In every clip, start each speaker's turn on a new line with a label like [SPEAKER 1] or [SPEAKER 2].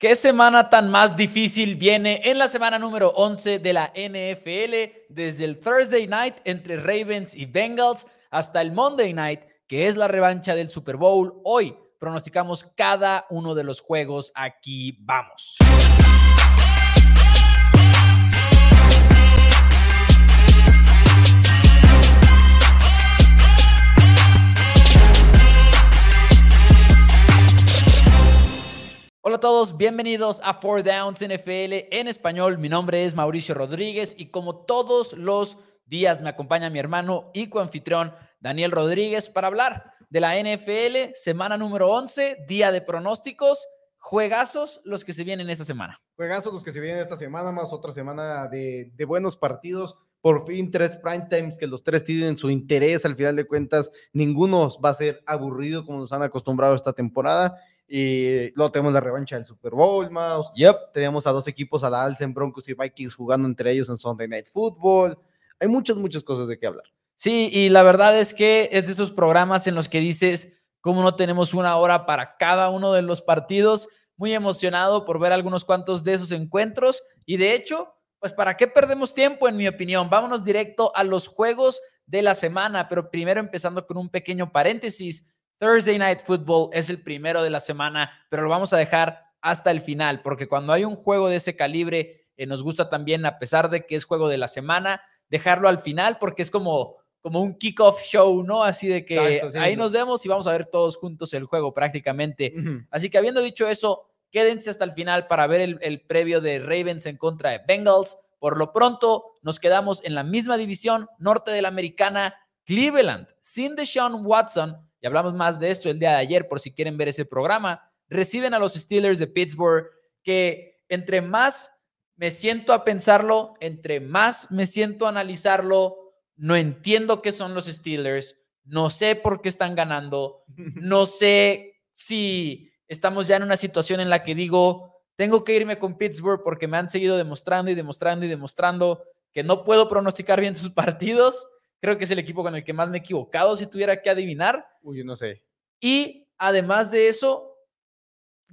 [SPEAKER 1] ¿Qué semana tan más difícil viene en la semana número 11 de la NFL? Desde el Thursday night entre Ravens y Bengals hasta el Monday night, que es la revancha del Super Bowl. Hoy pronosticamos cada uno de los juegos. Aquí vamos. Hola a todos, bienvenidos a Four Downs NFL en español. Mi nombre es Mauricio Rodríguez y como todos los días me acompaña mi hermano y coanfitrión Daniel Rodríguez para hablar de la NFL, semana número 11, día de pronósticos, juegazos los que se vienen esta semana.
[SPEAKER 2] Juegazos los que se vienen esta semana, más otra semana de, buenos partidos. Por fin tres prime times que los tres tienen su interés al final de cuentas. Ninguno va a ser aburrido como nos han acostumbrado esta temporada. Y luego tenemos la revancha del Super Bowl, Mouse.
[SPEAKER 1] Yep.
[SPEAKER 2] Tenemos a dos equipos a la alza en Broncos y Vikings jugando entre ellos en Sunday Night Football. Hay muchas, muchas cosas de qué hablar.
[SPEAKER 1] Sí, y la verdad es que es de esos programas en los que dices, ¿cómo no tenemos una hora para cada uno de los partidos? Muy emocionado por ver algunos cuantos de esos encuentros. Y de hecho, pues ¿para qué perdemos tiempo, en mi opinión? Vámonos directo a los juegos de la semana, pero primero empezando con un pequeño paréntesis. Thursday Night Football es el primero de la semana, pero lo vamos a dejar hasta el final, porque cuando hay un juego de ese calibre, eh, nos gusta también, a pesar de que es juego de la semana, dejarlo al final, porque es como, como un kickoff show, ¿no? Así de que
[SPEAKER 2] Exacto, sí,
[SPEAKER 1] ahí
[SPEAKER 2] no.
[SPEAKER 1] nos vemos y vamos a ver todos juntos el juego prácticamente. Así que habiendo dicho eso, quédense hasta el final para ver el, el previo de Ravens en contra de Bengals. Por lo pronto, nos quedamos en la misma división norte de la americana, Cleveland, sin Deshaun Watson, y hablamos más de esto el día de ayer por si quieren ver ese programa, reciben a los Steelers de Pittsburgh, que entre más me siento a pensarlo, entre más me siento a analizarlo, no entiendo qué son los Steelers, no sé por qué están ganando, no sé si estamos ya en una situación en la que digo, tengo que irme con Pittsburgh porque me han seguido demostrando y demostrando y demostrando que no puedo pronosticar bien sus partidos. Creo que es el equipo con el que más me he equivocado si tuviera que adivinar.
[SPEAKER 2] Uy, yo no sé.
[SPEAKER 1] Y además de eso,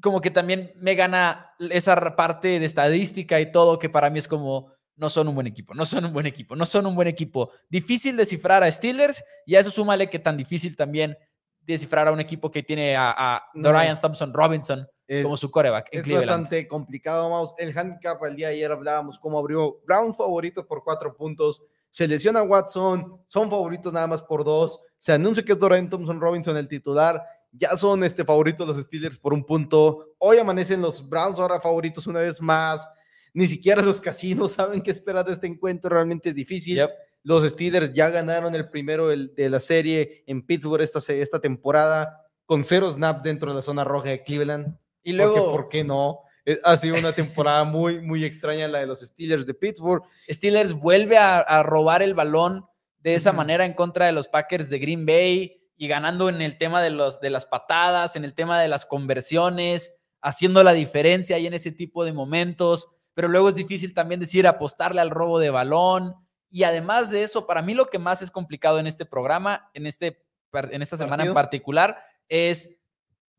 [SPEAKER 1] como que también me gana esa parte de estadística y todo, que para mí es como, no son un buen equipo, no son un buen equipo, no son un buen equipo. Difícil descifrar a Steelers y a eso súmale que tan difícil también descifrar a un equipo que tiene a, a
[SPEAKER 2] No.
[SPEAKER 1] Dorian Thompson Robinson
[SPEAKER 2] Es,
[SPEAKER 1] como su coreback en
[SPEAKER 2] es
[SPEAKER 1] Cleveland.
[SPEAKER 2] bastante complicado, Mouse. El handicap al día de ayer hablábamos cómo abrió Brown favorito por cuatro puntos. Se lesiona Watson, son favoritos nada más por dos. Se anuncia que es Dorian Thompson Robinson el titular. Ya son este, favoritos los Steelers por un punto. Hoy amanecen los Browns ahora favoritos una vez más. Ni siquiera los casinos saben qué esperar de este encuentro. Realmente es difícil.
[SPEAKER 1] Yep.
[SPEAKER 2] Los Steelers ya ganaron el primero de la serie en Pittsburgh esta, esta temporada con cero snaps dentro de la zona roja de Cleveland.
[SPEAKER 1] Y
[SPEAKER 2] Luego,
[SPEAKER 1] luego
[SPEAKER 2] ¿por qué no? Eh, Ha sido una temporada muy, muy extraña la de los Steelers de Pittsburgh.
[SPEAKER 1] Steelers vuelve a, a robar el balón de esa manera en contra de los Packers de Green Bay y ganando en el tema de, los, de las patadas, en el tema de las conversiones, haciendo la diferencia ahí en ese tipo de momentos. Pero luego es difícil también decir apostarle al robo de balón. Y además de eso, para mí lo que más es complicado en este programa, en, este, en esta semana en particular, es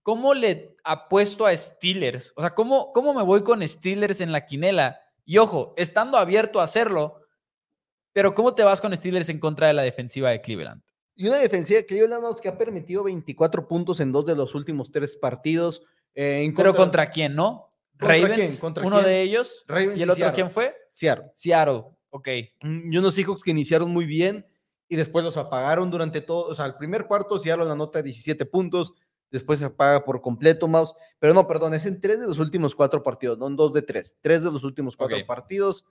[SPEAKER 1] cómo le apuesto a Steelers. O sea, cómo, cómo me voy con Steelers en la quinela. Y ojo, estando abierto a hacerlo, pero ¿cómo te vas con Steelers en contra de la defensiva de Cleveland?
[SPEAKER 2] Y una defensiva de Cleveland que ha permitido 24 puntos en dos de los últimos tres partidos. eh, en
[SPEAKER 1] Pero
[SPEAKER 2] contra-
[SPEAKER 1] quién, ¿no?
[SPEAKER 2] ¿Contra
[SPEAKER 1] Ravens,
[SPEAKER 2] quién? ¿Contra
[SPEAKER 1] uno
[SPEAKER 2] quién?
[SPEAKER 1] de ellos.
[SPEAKER 2] Ravens
[SPEAKER 1] ¿Y el
[SPEAKER 2] y
[SPEAKER 1] otro
[SPEAKER 2] Seattle.
[SPEAKER 1] quién fue?
[SPEAKER 2] Seattle.
[SPEAKER 1] Seattle. Ok.
[SPEAKER 2] Mm, Y unos Seahawks que iniciaron muy bien y después los apagaron durante todo. O sea, el primer cuarto Seattle la nota 17 puntos, después se apaga por completo, Mouse. Pero no, perdón, es en tres de los últimos cuatro partidos, no en dos de tres. Tres de los últimos cuatro partidos.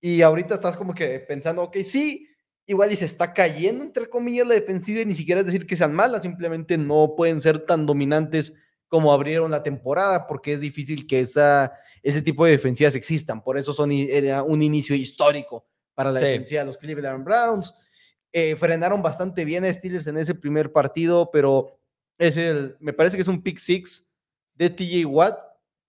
[SPEAKER 2] Y ahorita estás como que pensando, ok, sí, igual y se está cayendo, entre comillas, la defensiva y ni siquiera es decir que sean malas, simplemente no pueden ser tan dominantes como abrieron la temporada, porque es difícil que esa, ese tipo de defensivas existan. Por eso son era un inicio histórico para la
[SPEAKER 1] Sí.
[SPEAKER 2] defensiva de los Cleveland Browns. Eh, frenaron bastante bien a Steelers en ese primer partido, pero es el, me parece que es un pick six de TJ Watt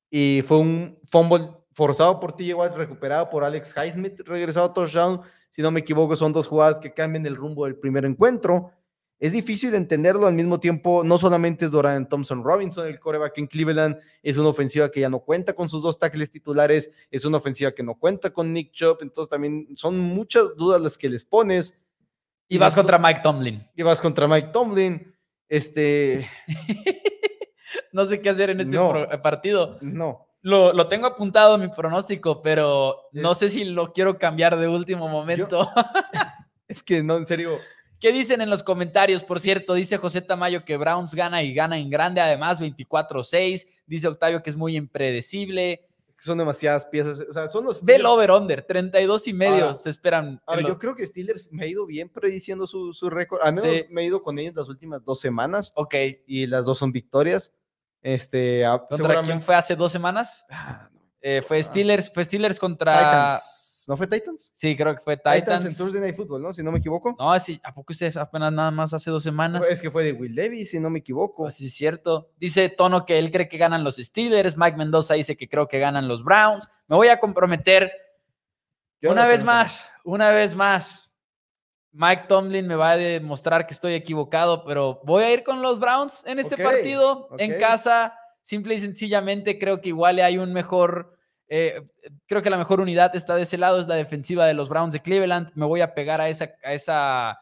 [SPEAKER 2] y fue un fumble forzado por TJ Watt, recuperado por Alex Highsmith, regresado a touchdown. Si no me equivoco, son dos jugadas que cambian el rumbo del primer encuentro. es difícil entenderlo al mismo tiempo. No solamente es Doran Thompson Robinson, el coreback en Cleveland, es una ofensiva que ya no cuenta con sus dos tackles titulares, es una ofensiva que no cuenta con Nick Chubb, entonces también son muchas dudas las que les pones.
[SPEAKER 1] Y vas contra Mike Tomlin.
[SPEAKER 2] Y vas contra Mike Tomlin. Este.
[SPEAKER 1] no sé qué hacer en este partido.
[SPEAKER 2] No.
[SPEAKER 1] Lo, lo, tengo apuntado mi pronóstico, pero no sé si lo quiero cambiar de último momento.
[SPEAKER 2] es que no, en serio.
[SPEAKER 1] ¿Qué dicen en los comentarios? Por cierto, dice José Tamayo que Browns gana y gana en grande, además 24-6. Dice Octavio que es muy impredecible.
[SPEAKER 2] Son demasiadas piezas. O sea, son los.
[SPEAKER 1] Del over-under, 32 y medio se esperan.
[SPEAKER 2] Ahora, yo creo que Steelers me ha ido bien prediciendo su, su récord. Al menos me he ido con ellos las últimas dos semanas.
[SPEAKER 1] Ok.
[SPEAKER 2] Y las dos son victorias. Este,
[SPEAKER 1] ¿Contra quién fue hace dos semanas? Ah, eh, fue, ah. Steelers, fue Steelers contra.
[SPEAKER 2] Titans. ¿No fue Titans?
[SPEAKER 1] Sí, creo que fue Titans.
[SPEAKER 2] Titans en Thursday Night Football, ¿no? Si no me equivoco.
[SPEAKER 1] No, sí, ¿a poco usted apenas nada más hace dos semanas?
[SPEAKER 2] Es que fue de Will Davis, si no me equivoco.
[SPEAKER 1] Pues sí, es cierto. Dice Tono que él cree que ganan los Steelers. Mike Mendoza dice que creo que ganan los Browns. Me voy a comprometer una vez más, una vez más. Mike Tomlin me va a demostrar que estoy equivocado, pero voy a ir con los Browns en este partido, en casa. Simple y sencillamente creo que igual hay un mejor eh, creo que la mejor unidad está de ese lado, es la defensiva de los Browns de Cleveland. Me voy a pegar a, a, esa, a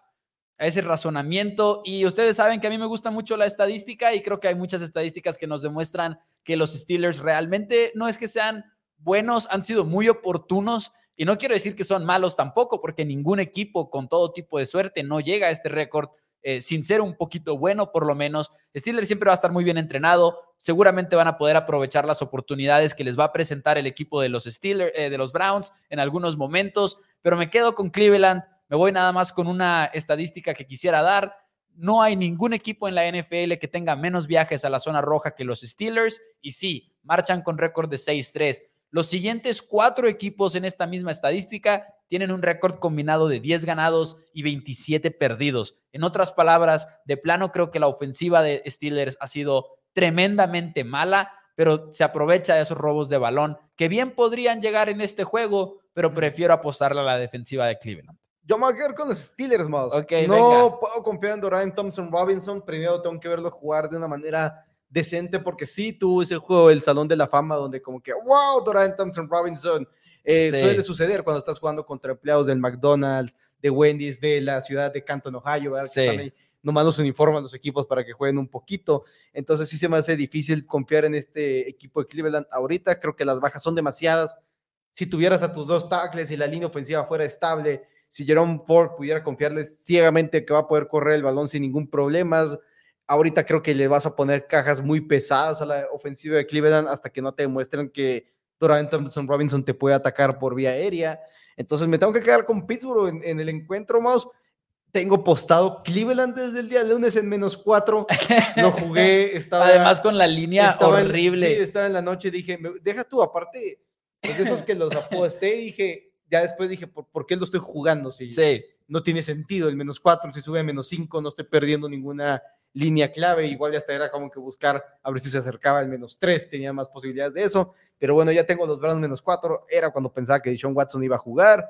[SPEAKER 1] ese razonamiento. Y ustedes saben que a mí me gusta mucho la estadística y creo que hay muchas estadísticas que nos demuestran que los Steelers realmente no es que sean buenos, han sido muy oportunos. Y no quiero decir que son malos tampoco, porque ningún equipo con todo tipo de suerte no llega a este récord eh, sin ser un poquito bueno, por lo menos. Steelers siempre va a estar muy bien entrenado. Seguramente van a poder aprovechar las oportunidades que les va a presentar el equipo de los Steelers, eh, de los Browns en algunos momentos. Pero me quedo con Cleveland. Me voy nada más con una estadística que quisiera dar. No hay ningún equipo en la NFL que tenga menos viajes a la zona roja que los Steelers. Y sí, marchan con récord de 6-3. Los siguientes cuatro equipos en esta misma estadística tienen un récord combinado de 10 ganados y 27 perdidos. En otras palabras, de plano creo que la ofensiva de Steelers ha sido tremendamente mala, pero se aprovecha de esos robos de balón que bien podrían llegar en este juego, pero prefiero apostarle a la defensiva de Cleveland.
[SPEAKER 2] Yo me voy a quedar con los Steelers, más. no puedo confiar en Dorian Thompson Robinson. Primero tengo que verlo jugar de una manera decente porque sí tuvo ese juego el Salón de la Fama donde como que, wow, Dorian Thompson Robinson. Eh, suele suceder cuando estás jugando contra empleados del McDonald's, de Wendy's, de la ciudad de Canton, Ohio, ¿verdad? Sí. nomás los uniforman los equipos para que jueguen un poquito. Entonces sí se me hace difícil confiar en este equipo de Cleveland ahorita. Creo que las bajas son demasiadas. Si tuvieras a tus dos tackles y la línea ofensiva fuera estable, si Jerome Ford pudiera confiarles ciegamente que va a poder correr el balón sin ningún problema, Ahorita creo que le vas a poner cajas muy pesadas a la ofensiva de Cleveland hasta que no te demuestren que Dorian Thompson Robinson te puede atacar por vía aérea. Entonces me tengo que quedar con Pittsburgh en, el encuentro, Mouse. Tengo postado Cleveland desde el día lunes en menos cuatro. Lo jugué, estaba.
[SPEAKER 1] Además, con la línea horrible.
[SPEAKER 2] sí, estaba en la noche, dije, deja tú, aparte, pues de esos que los aposté, dije, ya después dije, ¿por, ¿por, qué lo estoy jugando? Si
[SPEAKER 1] sí.
[SPEAKER 2] no tiene sentido el menos cuatro, si sube a menos cinco, no estoy perdiendo ninguna línea clave, igual ya hasta era como que buscar a ver si se acercaba al menos tres, tenía más posibilidades de eso, pero bueno, ya tengo los Browns menos cuatro, era cuando pensaba que Deshaun Watson iba a jugar.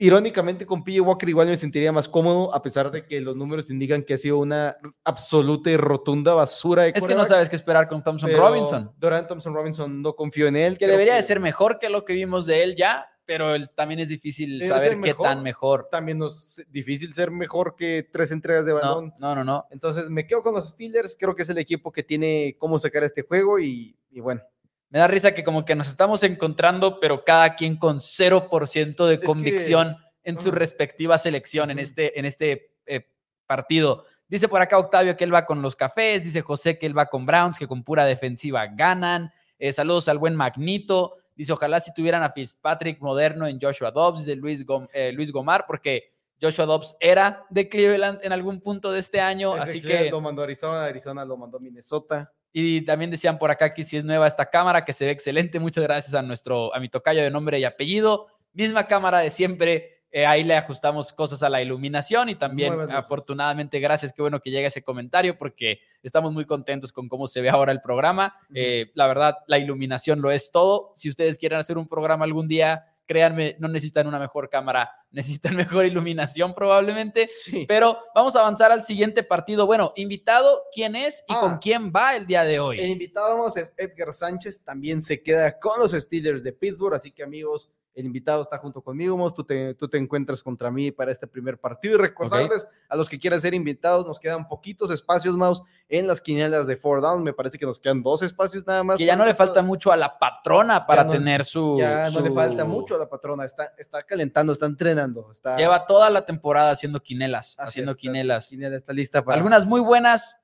[SPEAKER 2] Irónicamente, con PJ Walker igual me sentiría más cómodo, a pesar de que los números indican que ha sido una absoluta y rotunda basura.
[SPEAKER 1] es que no sabes qué esperar con Thompson Robinson.
[SPEAKER 2] Durant Thompson Robinson no confío en él.
[SPEAKER 1] Que debería de ser mejor que lo que vimos de él ya, pero también es difícil saber qué tan mejor.
[SPEAKER 2] También es difícil ser mejor que tres entregas de balón.
[SPEAKER 1] No, no, no,
[SPEAKER 2] Entonces me quedo con los Steelers, creo que es el equipo que tiene cómo sacar este juego y, bueno.
[SPEAKER 1] Me da risa que como que nos estamos encontrando, pero cada quien con 0% de convicción en su respectiva selección en este, en este eh, partido. Dice por acá Octavio que él va con los cafés, dice José que él va con Browns, que con pura defensiva ganan. Eh, saludos al buen Magnito. Dice, ojalá si tuvieran a Fitzpatrick moderno en Joshua Dobbs, de Luis, eh, Luis Gomar, porque Joshua Dobbs era de Cleveland en algún punto de este año, así que...
[SPEAKER 2] Lo mandó Arizona, Arizona lo mandó Minnesota.
[SPEAKER 1] Y también decían por acá que si es nueva esta cámara, que se ve excelente. Muchas gracias a nuestro, a mi tocayo de nombre y apellido. Misma cámara de siempre, eh, ahí le ajustamos cosas a la iluminación y también afortunadamente gracias, qué bueno que llegue ese comentario porque estamos muy contentos con cómo se ve ahora el programa. Eh, la verdad, la iluminación lo es todo. Si ustedes quieren hacer un programa algún día créanme, no necesitan una mejor cámara, necesitan mejor iluminación probablemente.
[SPEAKER 2] Sí.
[SPEAKER 1] Pero vamos a avanzar al siguiente partido. Bueno, invitado, ¿quién es y
[SPEAKER 2] Ah.
[SPEAKER 1] con quién va el día de hoy?
[SPEAKER 2] El invitado es Edgar Sánchez, también se queda con los Steelers de Pittsburgh, así que amigos, el invitado está junto conmigo, Mos, tú te, tú te encuentras contra mí para este primer partido y recordarles a los que quieran ser invitados, nos quedan poquitos espacios, Maus, en las quinielas de Four Down, me parece que nos quedan dos espacios nada más.
[SPEAKER 1] que ya no le falta mucho a la patrona para
[SPEAKER 2] no-
[SPEAKER 1] tener su.
[SPEAKER 2] Ya no le falta mucho a la patrona, está, está calentando, está entrenando, está,
[SPEAKER 1] Lleva toda la temporada haciendo quinelas,
[SPEAKER 2] Así
[SPEAKER 1] haciendo
[SPEAKER 2] está,
[SPEAKER 1] quinelas.
[SPEAKER 2] quiniela está lista para
[SPEAKER 1] Algunas muy buenas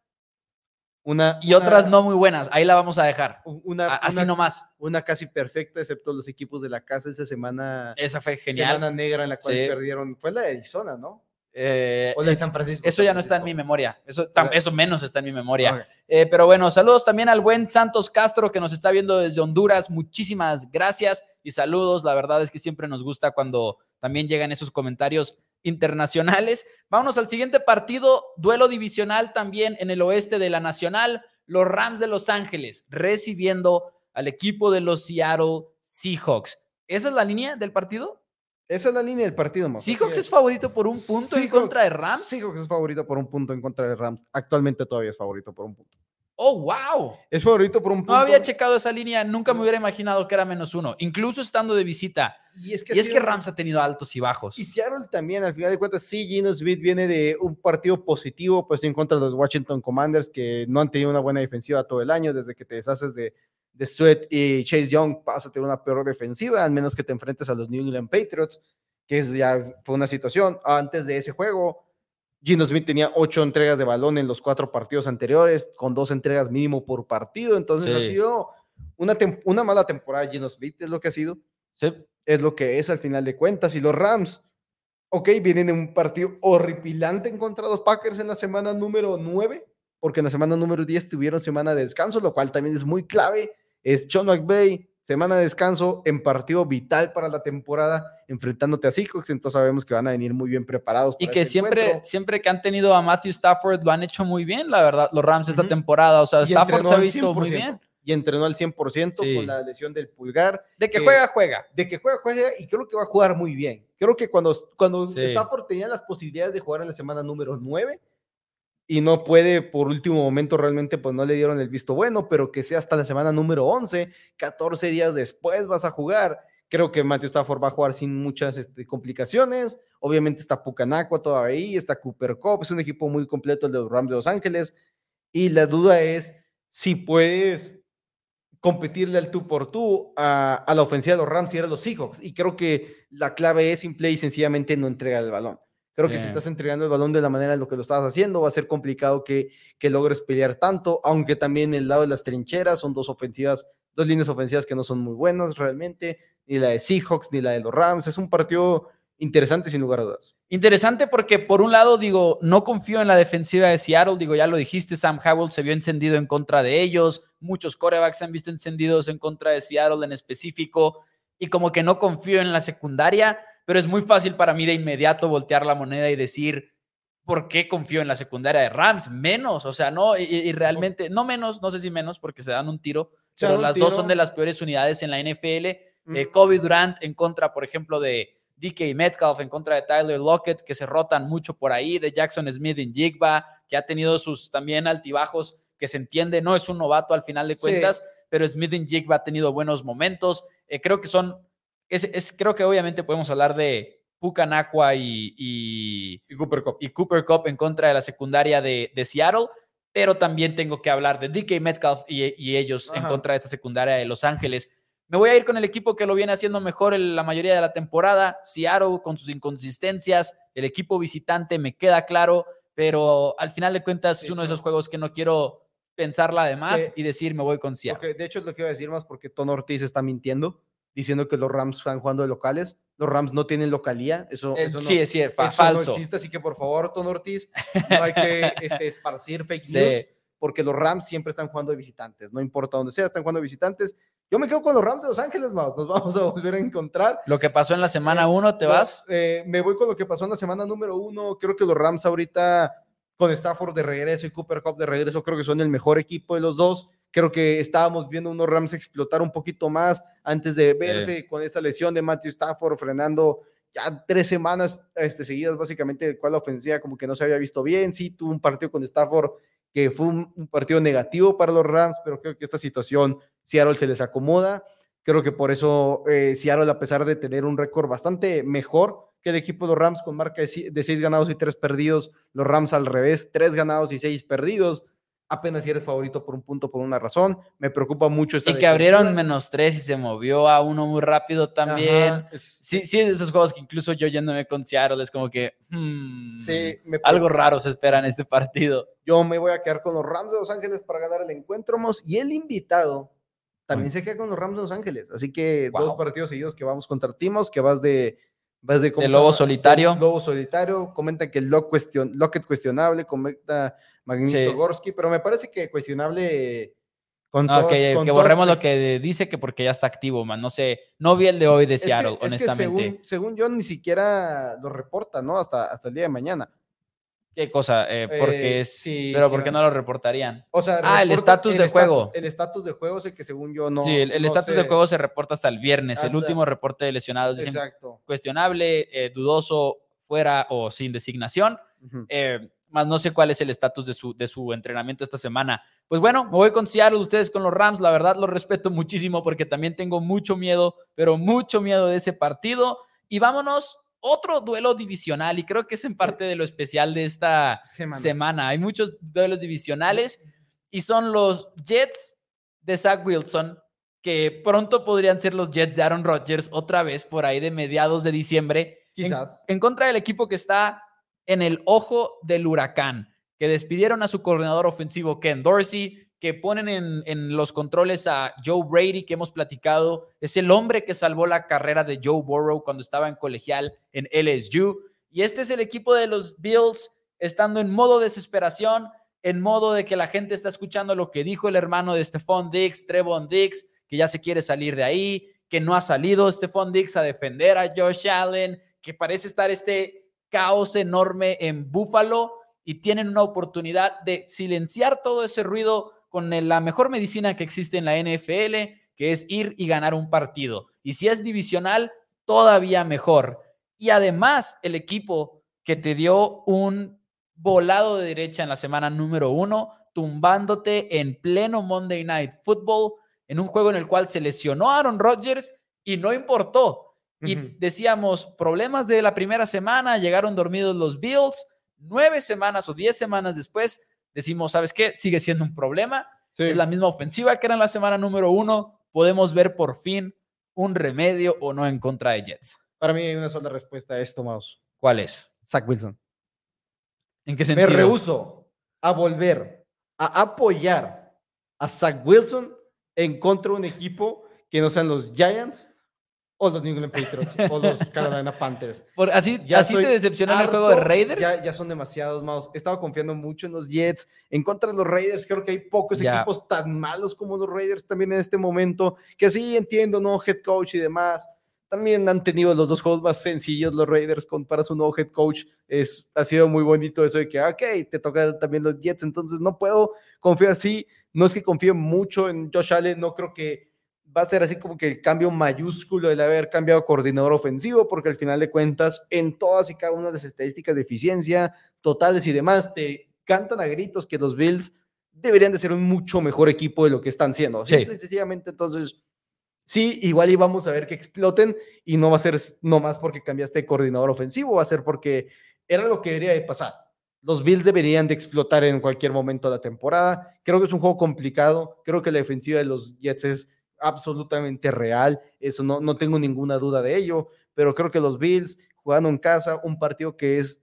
[SPEAKER 2] una
[SPEAKER 1] y otras no muy buenas. Ahí la vamos a dejar.
[SPEAKER 2] Una,
[SPEAKER 1] A- Así
[SPEAKER 2] una-
[SPEAKER 1] nomás.
[SPEAKER 2] una casi perfecta, excepto los equipos de la casa esta semana.
[SPEAKER 1] Esa fue genial.
[SPEAKER 2] Semana negra en la cual
[SPEAKER 1] Sí.
[SPEAKER 2] perdieron. Fue la de Arizona, ¿no?
[SPEAKER 1] Eh,
[SPEAKER 2] O la de San Francisco.
[SPEAKER 1] eso ya no está en mi memoria. Eso, tam- eso menos está en mi memoria. Eh, pero bueno, saludos también al buen Santos Castro que nos está viendo desde Honduras. Muchísimas gracias y saludos. La verdad es que siempre nos gusta cuando también llegan esos comentarios internacionales. Vámonos al siguiente partido, duelo divisional también en el oeste de la Nacional. Los Rams de Los Ángeles recibiendo al equipo de los Seattle Seahawks. ¿Esa es la línea del partido?
[SPEAKER 2] Esa es la línea del partido, Mau.
[SPEAKER 1] Seahawks es favorito por un punto en contra de Rams.
[SPEAKER 2] Seahawks es favorito por un punto en contra de Rams. Actualmente todavía es favorito por un punto.
[SPEAKER 1] Oh, wow.
[SPEAKER 2] Es favorito por un punto.
[SPEAKER 1] No había checado esa línea, nunca me hubiera imaginado que era menos uno, incluso estando de visita.
[SPEAKER 2] Y es que,
[SPEAKER 1] Y Rams ha tenido altos y bajos.
[SPEAKER 2] Y Seattle también, al final de cuentas, sí, Gino Smith viene de un partido positivo, pues en contra de los Washington Commanders, que no han tenido una buena defensiva todo el año, desde que te deshaces de, de Sweat y Chase Young, vas a tener una peor defensiva, al menos que te enfrentes a los New England Patriots, que es ya fue una situación. Antes de ese juego, Gino Smith tenía ocho entregas de balón en los cuatro partidos anteriores, con dos entregas mínimo por partido, entonces ha sido una, una mala temporada Gino Smith, es lo que ha sido
[SPEAKER 1] Sí.
[SPEAKER 2] es lo que es al final de cuentas. Y los Rams, ok, vienen de un partido horripilante en contra de los Packers en la semana número 9, porque en la semana número 10 tuvieron semana de descanso, lo cual también es muy clave. Es Sean McVay, semana de descanso en partido vital para la temporada, enfrentándote a Seahawks, entonces sabemos que van a venir muy bien preparados.
[SPEAKER 1] Y
[SPEAKER 2] para
[SPEAKER 1] que
[SPEAKER 2] este
[SPEAKER 1] siempre,
[SPEAKER 2] encuentro.
[SPEAKER 1] siempre que han tenido a Matthew Stafford lo han hecho muy bien, la verdad, los Rams esta temporada. O sea,
[SPEAKER 2] Y
[SPEAKER 1] Stafford se ha visto muy
[SPEAKER 2] 100%,
[SPEAKER 1] bien.
[SPEAKER 2] Y entrenó al 100%
[SPEAKER 1] Sí.
[SPEAKER 2] con la lesión del pulgar.
[SPEAKER 1] De que juega, juega.
[SPEAKER 2] de que juega, juega y creo que va a jugar muy bien. Creo que cuando, cuando
[SPEAKER 1] Sí.
[SPEAKER 2] Stafford tenía las posibilidades de jugar en la semana número 9 y no puede por último momento realmente pues no le dieron el visto bueno, pero que sea hasta la semana número 11, 14 días después vas a jugar. Creo que Matthew Stafford va a jugar sin muchas este, complicaciones. Obviamente está Pucanacua todavía ahí, está Cooper Cup, es un equipo muy completo el de los Rams de Los Ángeles. Y la duda es si puedes competirle al tú por tú a, a la ofensiva de los Rams y a los Seahawks. Y creo que la clave es simple y sencillamente no entregar el balón. Creo que si
[SPEAKER 1] Sí.
[SPEAKER 2] estás entregando el balón de la manera en lo que lo estás haciendo, va a ser complicado que, que logres pelear tanto, aunque también el lado de las trincheras son dos ofensivas, dos líneas ofensivas que no son muy buenas realmente, ni la de Seahawks ni la de los Rams. Es un partido interesante sin lugar a dudas.
[SPEAKER 1] Interesante porque por un lado digo, no confío en la defensiva de Seattle, digo, ya lo dijiste, Sam Howell se vio encendido en contra de ellos, muchos corebacks se han visto encendidos en contra de Seattle en específico, y como que no confío en la secundaria, pero es muy fácil para mí de inmediato voltear la moneda y decir, ¿por qué confío en la secundaria de Rams? Menos, o sea, no, y, y realmente, no menos, no sé si menos, porque se dan un tiro,
[SPEAKER 2] Se
[SPEAKER 1] pero las dos son de las peores unidades en la NFL. Eh. Kobe Durant en contra, por ejemplo, de DK Metcalf, en contra de Tyler Lockett, que se rotan mucho por ahí, de Jackson Smith en Jigba, que ha tenido sus también altibajos, que se entiende, no es un novato al final de
[SPEAKER 2] Sí.
[SPEAKER 1] cuentas, pero Smith en Jigba ha tenido buenos momentos. Eh, creo que son, es, es- creo que obviamente podemos hablar de Pucanacua y, y,
[SPEAKER 2] Y Cooper Cup.
[SPEAKER 1] y Cooper Cup en contra de la secundaria de, de Seattle, pero también tengo que hablar de DK Metcalf y, y ellos en contra de esta secundaria de Los Ángeles. Me voy a ir con el equipo que lo viene haciendo mejor en la mayoría de la temporada, Seattle con sus inconsistencias, el equipo visitante me queda claro, pero al final de cuentas
[SPEAKER 2] De
[SPEAKER 1] es uno de esos juegos que no quiero pensarla de más
[SPEAKER 2] Que-
[SPEAKER 1] y decir me voy con Seattle.
[SPEAKER 2] De hecho, es lo que iba a decir más porque Ton Ortiz está mintiendo, diciendo que los Rams están jugando de locales. Los Rams no tienen localía. Eso,
[SPEAKER 1] Eh,
[SPEAKER 2] eso no,
[SPEAKER 1] sí, es cierto, fa-
[SPEAKER 2] eso
[SPEAKER 1] falso.
[SPEAKER 2] no existe, así que por favor, Ton Ortiz, no hay que este, esparcir fake
[SPEAKER 1] Sí.
[SPEAKER 2] news, porque los Rams siempre están jugando de visitantes, no importa dónde sea, están jugando de visitantes. Yo me quedo con los Rams de Los Ángeles, nos vamos a volver a encontrar.
[SPEAKER 1] Lo que pasó en la semana
[SPEAKER 2] Eh,
[SPEAKER 1] 1, ¿te vas?
[SPEAKER 2] eh, me voy con lo que pasó en la semana número uno. Creo que los Rams ahorita, con Stafford de regreso y Cooper Cup de regreso, creo que son el mejor equipo de los dos. Creo que estábamos viendo unos Rams explotar un poquito más antes de verse con esa lesión de Matthew Stafford frenando ya tres semanas este, seguidas, básicamente, el cual la ofensiva como que no se había visto bien. Sí, tuvo un partido con Stafford que fue un, partido negativo para los Rams, pero creo que esta situación Seattle se les acomoda. Creo que por eso eh, Seattle, a pesar de tener un récord bastante mejor que el equipo de los Rams con marca de, de seis ganados y tres perdidos, los Rams al revés, tres ganados y seis perdidos apenas si eres favorito por un punto por una razón. Me preocupa mucho
[SPEAKER 1] esta Y que abrieron menos tres y se movió a uno muy rápido también. sí, sí, de esos juegos que incluso yo yéndome con Seattle es como que hmm, sí, algo raro se espera en este partido.
[SPEAKER 2] Yo me voy a quedar con los Rams de Los Ángeles para ganar el encuentro, y el invitado también se queda con los Rams de Los Ángeles. Así que dos partidos seguidos que vamos contra Timos, que vas de vas de,
[SPEAKER 1] Lobo Solitario.
[SPEAKER 2] Lobo Solitario, comenta que el lock cuestion, Locket cuestionable, comenta Magnito Gorski, pero me parece que cuestionable
[SPEAKER 1] con no, que, borremos lo que dice que porque ya está activo, man. No sé, no vi el de hoy de Seattle, honestamente.
[SPEAKER 2] según, yo, ni siquiera lo reporta, ¿no? Hasta, hasta el día de mañana.
[SPEAKER 1] ¿Qué cosa? Eh, porque eh, sí, pero ¿por qué no lo reportaría? O sea, ah, el estatus de juego.
[SPEAKER 2] El estatus de juego es el que según yo no.
[SPEAKER 1] Sí, el estatus de juego se reporta hasta el viernes. el último reporte de lesionados. Exacto. Cuestionable, eh, dudoso, fuera o sin designación más no sé cuál es el estatus de su, de su entrenamiento esta semana. Pues bueno, me voy con Seattle, ustedes con los Rams, la verdad lo respeto muchísimo porque también tengo mucho miedo, pero mucho miedo de ese partido. Y vámonos, otro duelo divisional, y creo que es en parte de lo especial de esta semana. Hay muchos duelos divisionales y son los Jets de Zach Wilson, que pronto podrían ser los Jets de Aaron Rodgers otra vez por ahí de mediados de diciembre.
[SPEAKER 2] Quizás.
[SPEAKER 1] en contra del equipo que está en el ojo del huracán, que despidieron a su coordinador ofensivo Ken Dorsey, que ponen en, los controles a Joe Brady, que hemos platicado, es el hombre que salvó la carrera de Joe Burrow cuando estaba en colegial en LSU. Y este es el equipo de los Bills estando en modo desesperación, en modo de que la gente está escuchando lo que dijo el hermano de Stephon Diggs, Trevon Diggs, que ya se quiere salir de ahí, que no ha salido Stephon Diggs a defender a Josh Allen, que parece estar este caos enorme en Búfalo y tienen una oportunidad de silenciar todo ese ruido con la mejor medicina que existe en la NFL, que es ir y ganar un partido. Y si es divisional, todavía mejor. Y además, el equipo que te dio un volado de derecha en la semana número uno, tumbándote en pleno Monday Night Football, en un juego en el cual se lesionó Aaron Rodgers y no importó. Y decíamos, problemas de la primera semana, llegaron dormidos los Bills, nueve semanas o diez semanas después, decimos, ¿sabes qué? Sigue siendo un problema. Es la misma ofensiva que era en la semana número uno. Podemos ver por fin un remedio o no en contra de Jets.
[SPEAKER 2] Para mí hay una sola respuesta a esto, Maus.
[SPEAKER 1] ¿Cuál es?
[SPEAKER 2] Zach Wilson.
[SPEAKER 1] ¿En qué sentido?
[SPEAKER 2] Me rehuso a volver a apoyar a Zach Wilson en contra de un equipo que no sean los Giants o los New England Patriots o los Carolina Panthers.
[SPEAKER 1] Por, así ya así te decepciona el juego de Raiders.
[SPEAKER 2] Ya, ya son demasiados malos. He estado confiando mucho en los Jets. En contra de los Raiders, creo que hay pocos equipos tan malos como los Raiders también en este momento. Que sí entiendo, ¿no? Head coach y demás. También han tenido los dos juegos más sencillos los Raiders con, para su nuevo head coach. Es, ha sido muy bonito eso de que, ok, te tocan también los Jets. Entonces no puedo confiar, sí. No es que confíe mucho en Josh Allen. No creo que va a ser así como que el cambio mayúsculo el haber cambiado coordinador ofensivo, porque al final de cuentas, en todas y cada una de las estadísticas de eficiencia, totales y demás, te cantan a gritos que los Bills deberían de ser un mucho mejor equipo de lo que están siendo. Sí. sencillamente, entonces, sí, igual íbamos a ver que exploten y no va a ser nomás porque cambiaste de coordinador ofensivo, va a ser porque era lo que debería de pasar. Los Bills deberían de explotar en cualquier momento de la temporada. Creo que es un juego complicado. Creo que la defensiva de los Jets es absolutamente real, eso no, no tengo ninguna duda de ello, pero creo que los Bills jugando en casa, un partido que es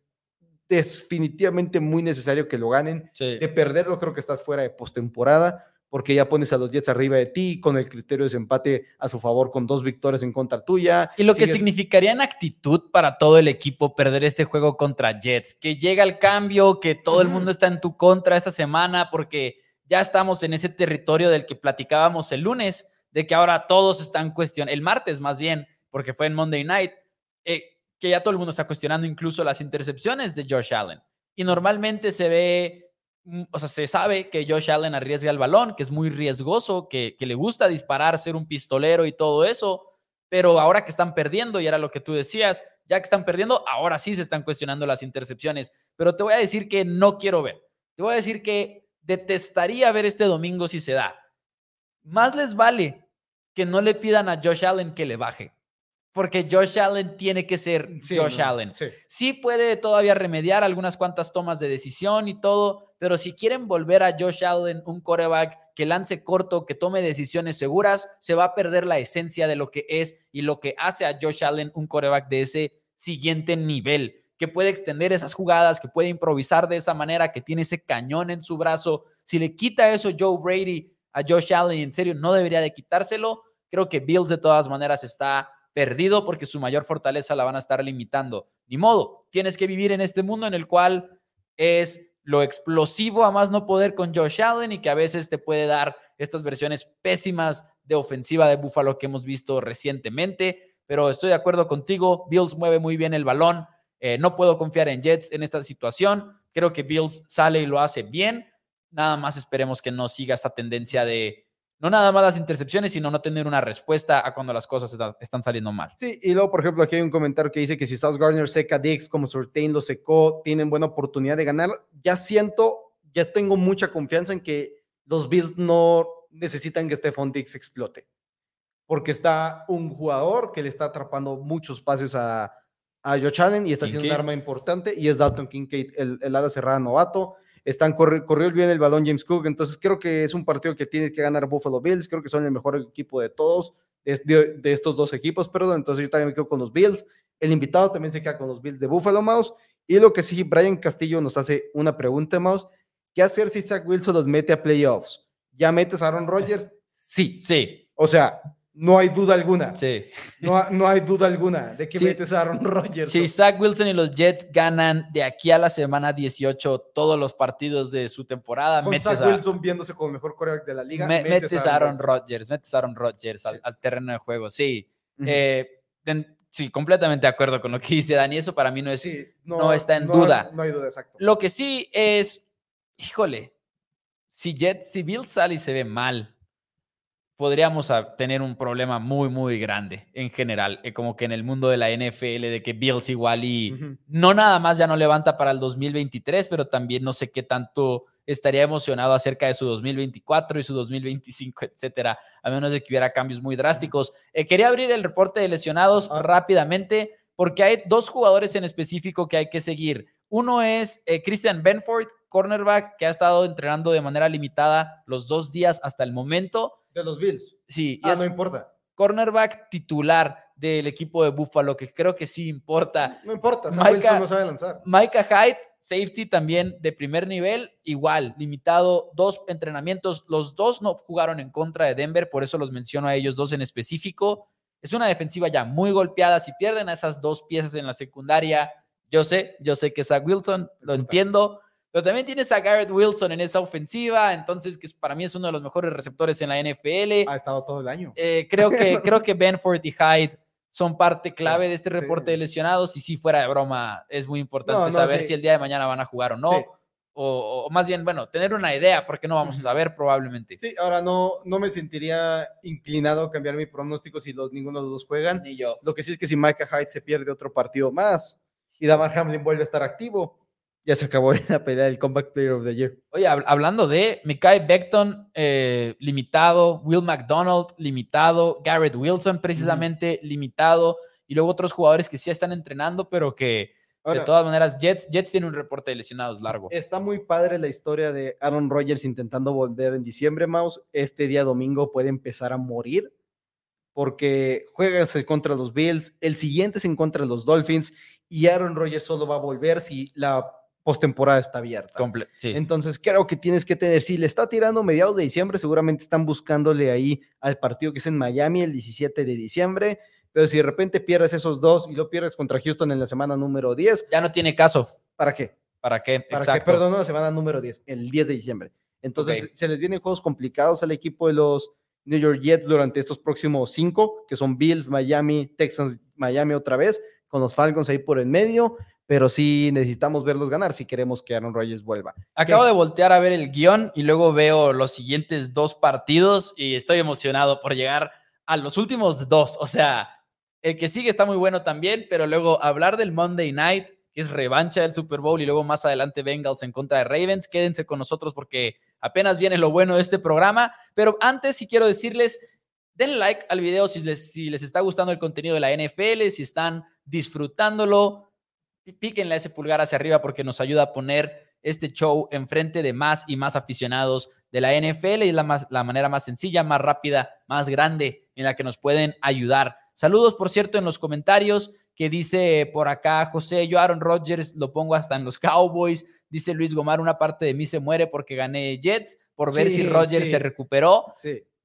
[SPEAKER 2] definitivamente muy necesario que lo ganen. De perderlo creo que estás fuera de postemporada porque ya pones a los Jets arriba de ti con el criterio de empate a su favor con dos victorias en contra tuya.
[SPEAKER 1] Y lo que significaría en actitud para todo el equipo perder este juego contra Jets, que llega el cambio, que todo el mundo está en tu contra esta semana porque ya estamos en ese territorio del que platicábamos el lunes de que ahora todos están cuestionando, el martes más bien, porque fue en Monday Night, eh, que ya todo el mundo está cuestionando incluso las intercepciones de Josh Allen. Y normalmente se ve mm, o sea, se sabe que Josh Allen arriesga el balón, que es muy riesgoso, que, que le gusta disparar, ser un pistolero y todo eso, pero ahora que están perdiendo, y era lo que tú decías, ya que están perdiendo, ahora sí se están cuestionando las intercepciones. Pero te voy a decir que no quiero ver. Te voy a decir que detestaría ver este domingo si se da. Más les vale que no le pidan a Josh Allen que le baje. Porque Josh Allen tiene que ser Josh Allen. Sí. sí. puede todavía remediar algunas cuantas tomas de decisión y todo, pero si quieren volver a Josh Allen, un coreback que lance corto, que tome decisiones seguras, se va a perder la esencia de lo que es y lo que hace a Josh Allen un coreback de ese siguiente nivel, que puede extender esas jugadas, que puede improvisar de esa manera, que tiene ese cañón en su brazo. Si le quita eso Joe Brady a Josh Allen, en serio, no debería de quitárselo. Creo que Bills de todas maneras está perdido porque su mayor fortaleza la van a estar limitando. Ni modo, tienes que vivir en este mundo en el cual es lo explosivo a más no poder con Josh Allen y que a veces te puede dar estas versiones pésimas de ofensiva de Buffalo que hemos visto recientemente pero estoy de acuerdo contigo. Bills mueve muy bien el balón. Eh, no puedo confiar en Jets en esta situación. Creo que Bills sale y lo hace bien. Nada más esperemos que no siga esta tendencia de no nada más las intercepciones, sino no tener una respuesta a cuando las cosas están saliendo mal.
[SPEAKER 2] Sí, y luego, por ejemplo, aquí hay un comentario que dice que si South Gardner seca a Dix como Surtain lo secó, tienen buena oportunidad de ganar. Ya siento, ya tengo mucha confianza en que los Bills no necesitan que Stephon Dix explote porque está un jugador que le está atrapando muchos pases a, a Josh Allen y está haciendo un arma importante y es Dalton Kincaid, el, el ala cerrada novato. Están corrió bien el balón James Cook, entonces creo que es un partido que tiene que ganar Buffalo Bills, creo que son el mejor equipo de todos, de, de, estos dos equipos, perdón, entonces yo también me quedo con los Bills. El invitado también se queda con los Bills de Buffalo Mouse. Y lo que sí, Brian Castillo nos hace una pregunta, Mouse. ¿Qué hacer si Zach Wilson los mete a playoffs? ¿Ya metes a Aaron Rodgers?
[SPEAKER 1] Sí. Sí.
[SPEAKER 2] O sea, no hay duda alguna. Sí. No, no hay duda alguna de que metes a Aaron Rodgers.
[SPEAKER 1] Si Zach Wilson y los Jets ganan de aquí a la semana 18 todos los partidos de su temporada,
[SPEAKER 2] Con Zach Wilson viéndose como el mejor coreback de la liga,
[SPEAKER 1] metes, a Aaron Rodgers, metes a Aaron Rodgers al, terreno de juego. Sí. Eh, sí, completamente de acuerdo con lo que dice Dani. Eso para mí no, es, no, está en duda.
[SPEAKER 2] No hay duda, exacto.
[SPEAKER 1] Lo que sí es, híjole, si Jets, si Bill sale y se ve mal podríamos tener un problema muy, muy grande en general, eh, como que en el mundo de la NFL, de que Bills igual y no nada más ya no levanta para el 2023, pero también no sé qué tanto estaría emocionado acerca de su 2024 y su 2025, etcétera, a menos de que hubiera cambios muy drásticos. Eh, quería abrir el reporte de lesionados ah. rápidamente porque hay dos jugadores en específico que hay que seguir. Uno es eh, Christian Benford, cornerback, que ha estado entrenando de manera limitada los dos días hasta el momento
[SPEAKER 2] de los Bills.
[SPEAKER 1] Sí.
[SPEAKER 2] Ah, no importa.
[SPEAKER 1] Cornerback titular del equipo de Buffalo, que creo que sí importa.
[SPEAKER 2] No importa, Micah, no sabe lanzar.
[SPEAKER 1] Micah Hyde, safety también de primer nivel, igual, limitado, dos entrenamientos. Los dos no jugaron en contra de Denver, por eso los menciono a ellos dos en específico. Es una defensiva ya muy golpeada. Si pierden a esas dos piezas en la secundaria, yo sé, yo sé que Zach Wilson, lo entiendo, pero también tienes a Garrett Wilson en esa ofensiva, entonces que para mí es uno de los mejores receptores en la NFL.
[SPEAKER 2] Ha estado todo el año.
[SPEAKER 1] Eh, creo, que, creo que Benford y Hyde son parte clave de este reporte de lesionados y si fuera de broma es muy importante saber si el día de mañana van a jugar o no. O, más bien, bueno, tener una idea, porque no vamos a saber probablemente.
[SPEAKER 2] Sí, ahora no, no me sentiría inclinado a cambiar mi pronóstico si los, ninguno de los dos juegan.
[SPEAKER 1] Ni yo.
[SPEAKER 2] Lo que sí es que si Micah Hyde se pierde otro partido más y Damar Hamlin vuelve a estar activo, ya se acabó la pelea del Comeback Player of the Year.
[SPEAKER 1] Oye, hablando de Mikai Beckton, eh, limitado, Will McDonald, limitado, Garrett Wilson, precisamente, limitado, y luego otros jugadores que sí están entrenando, pero que de todas maneras, Jets, Jets tiene un reporte de lesionados largo.
[SPEAKER 2] Está muy padre la historia de Aaron Rodgers intentando volver en diciembre, Mouse. Este día domingo puede empezar a morir porque juegas contra los Bills, el siguiente es en contra de los Dolphins y Aaron Rodgers solo va a volver si la postemporada está abierta. Entonces creo que tienes que tener, si le está tirando mediados de diciembre, seguramente están buscándole ahí al partido que es en Miami el 17 de diciembre, pero si de repente pierdes esos dos y lo pierdes contra Houston en la semana número 10.
[SPEAKER 1] Ya no tiene caso.
[SPEAKER 2] ¿Para qué?
[SPEAKER 1] ¿Para qué?
[SPEAKER 2] ¿Para Exacto. qué? Perdón, la semana número 10, el 10 de diciembre. Entonces se les vienen juegos complicados al equipo de los New York Jets durante estos próximos cinco, que son Bills, Miami, Texans, Miami otra vez, con los Falcons ahí por el medio pero sí necesitamos verlos ganar si queremos que Aaron Rodgers vuelva.
[SPEAKER 1] Acabo de voltear a ver el guion y luego veo los siguientes dos partidos y estoy emocionado por llegar a los últimos dos. O sea, el que sigue está muy bueno también, pero luego hablar del Monday Night, que es revancha del Super Bowl y luego más adelante Bengals en contra de Ravens. Quédense con nosotros porque apenas viene lo bueno de este programa. Pero antes sí quiero decirles, denle like al video si les, si les está gustando el contenido de la NFL, si están disfrutándolo píquenle ese pulgar hacia arriba porque nos ayuda a poner este show enfrente de más y más aficionados de la NFL y es la, la manera más sencilla, más rápida, más grande en la que nos pueden ayudar. Saludos, por cierto, en los comentarios que dice por acá José, yo Aaron Rodgers lo pongo hasta en los Cowboys. Dice Luis Gomar, una parte de mí se muere porque gané Jets por ver si Rodgers se recuperó.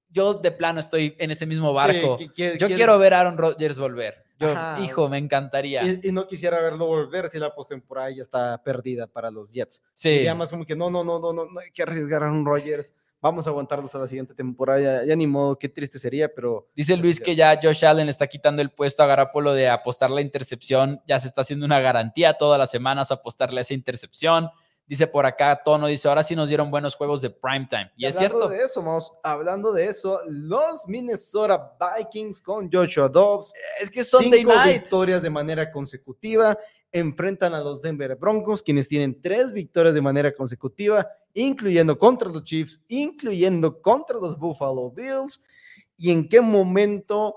[SPEAKER 1] Yo de plano estoy en ese mismo barco. yo quiero ver a Aaron Rodgers volver. Yo, hijo, me encantaría.
[SPEAKER 2] Y, no quisiera verlo volver si la postemporada ya está perdida para los Jets. Sí. Diría más como que no, no, no, no, no, no hay que arriesgar a un Rogers. Vamos a aguantarlos a la siguiente temporada. Ya, ni modo, qué triste sería, pero.
[SPEAKER 1] Dice Luis que ya Josh Allen está quitando el puesto a Garapolo de apostar la intercepción. Ya se está haciendo una garantía todas las semanas apostarle a esa intercepción. Dice por acá Tono, dice, ahora sí nos dieron buenos juegos de primetime. Y, es cierto.
[SPEAKER 2] de eso, vamos, hablando de eso, los Minnesota Vikings con Joshua Dobbs.
[SPEAKER 1] Es que son cinco
[SPEAKER 2] victorias de manera consecutiva. Enfrentan a los Denver Broncos, quienes tienen tres victorias de manera consecutiva, incluyendo contra los Chiefs, incluyendo contra los Buffalo Bills. ¿Y en qué momento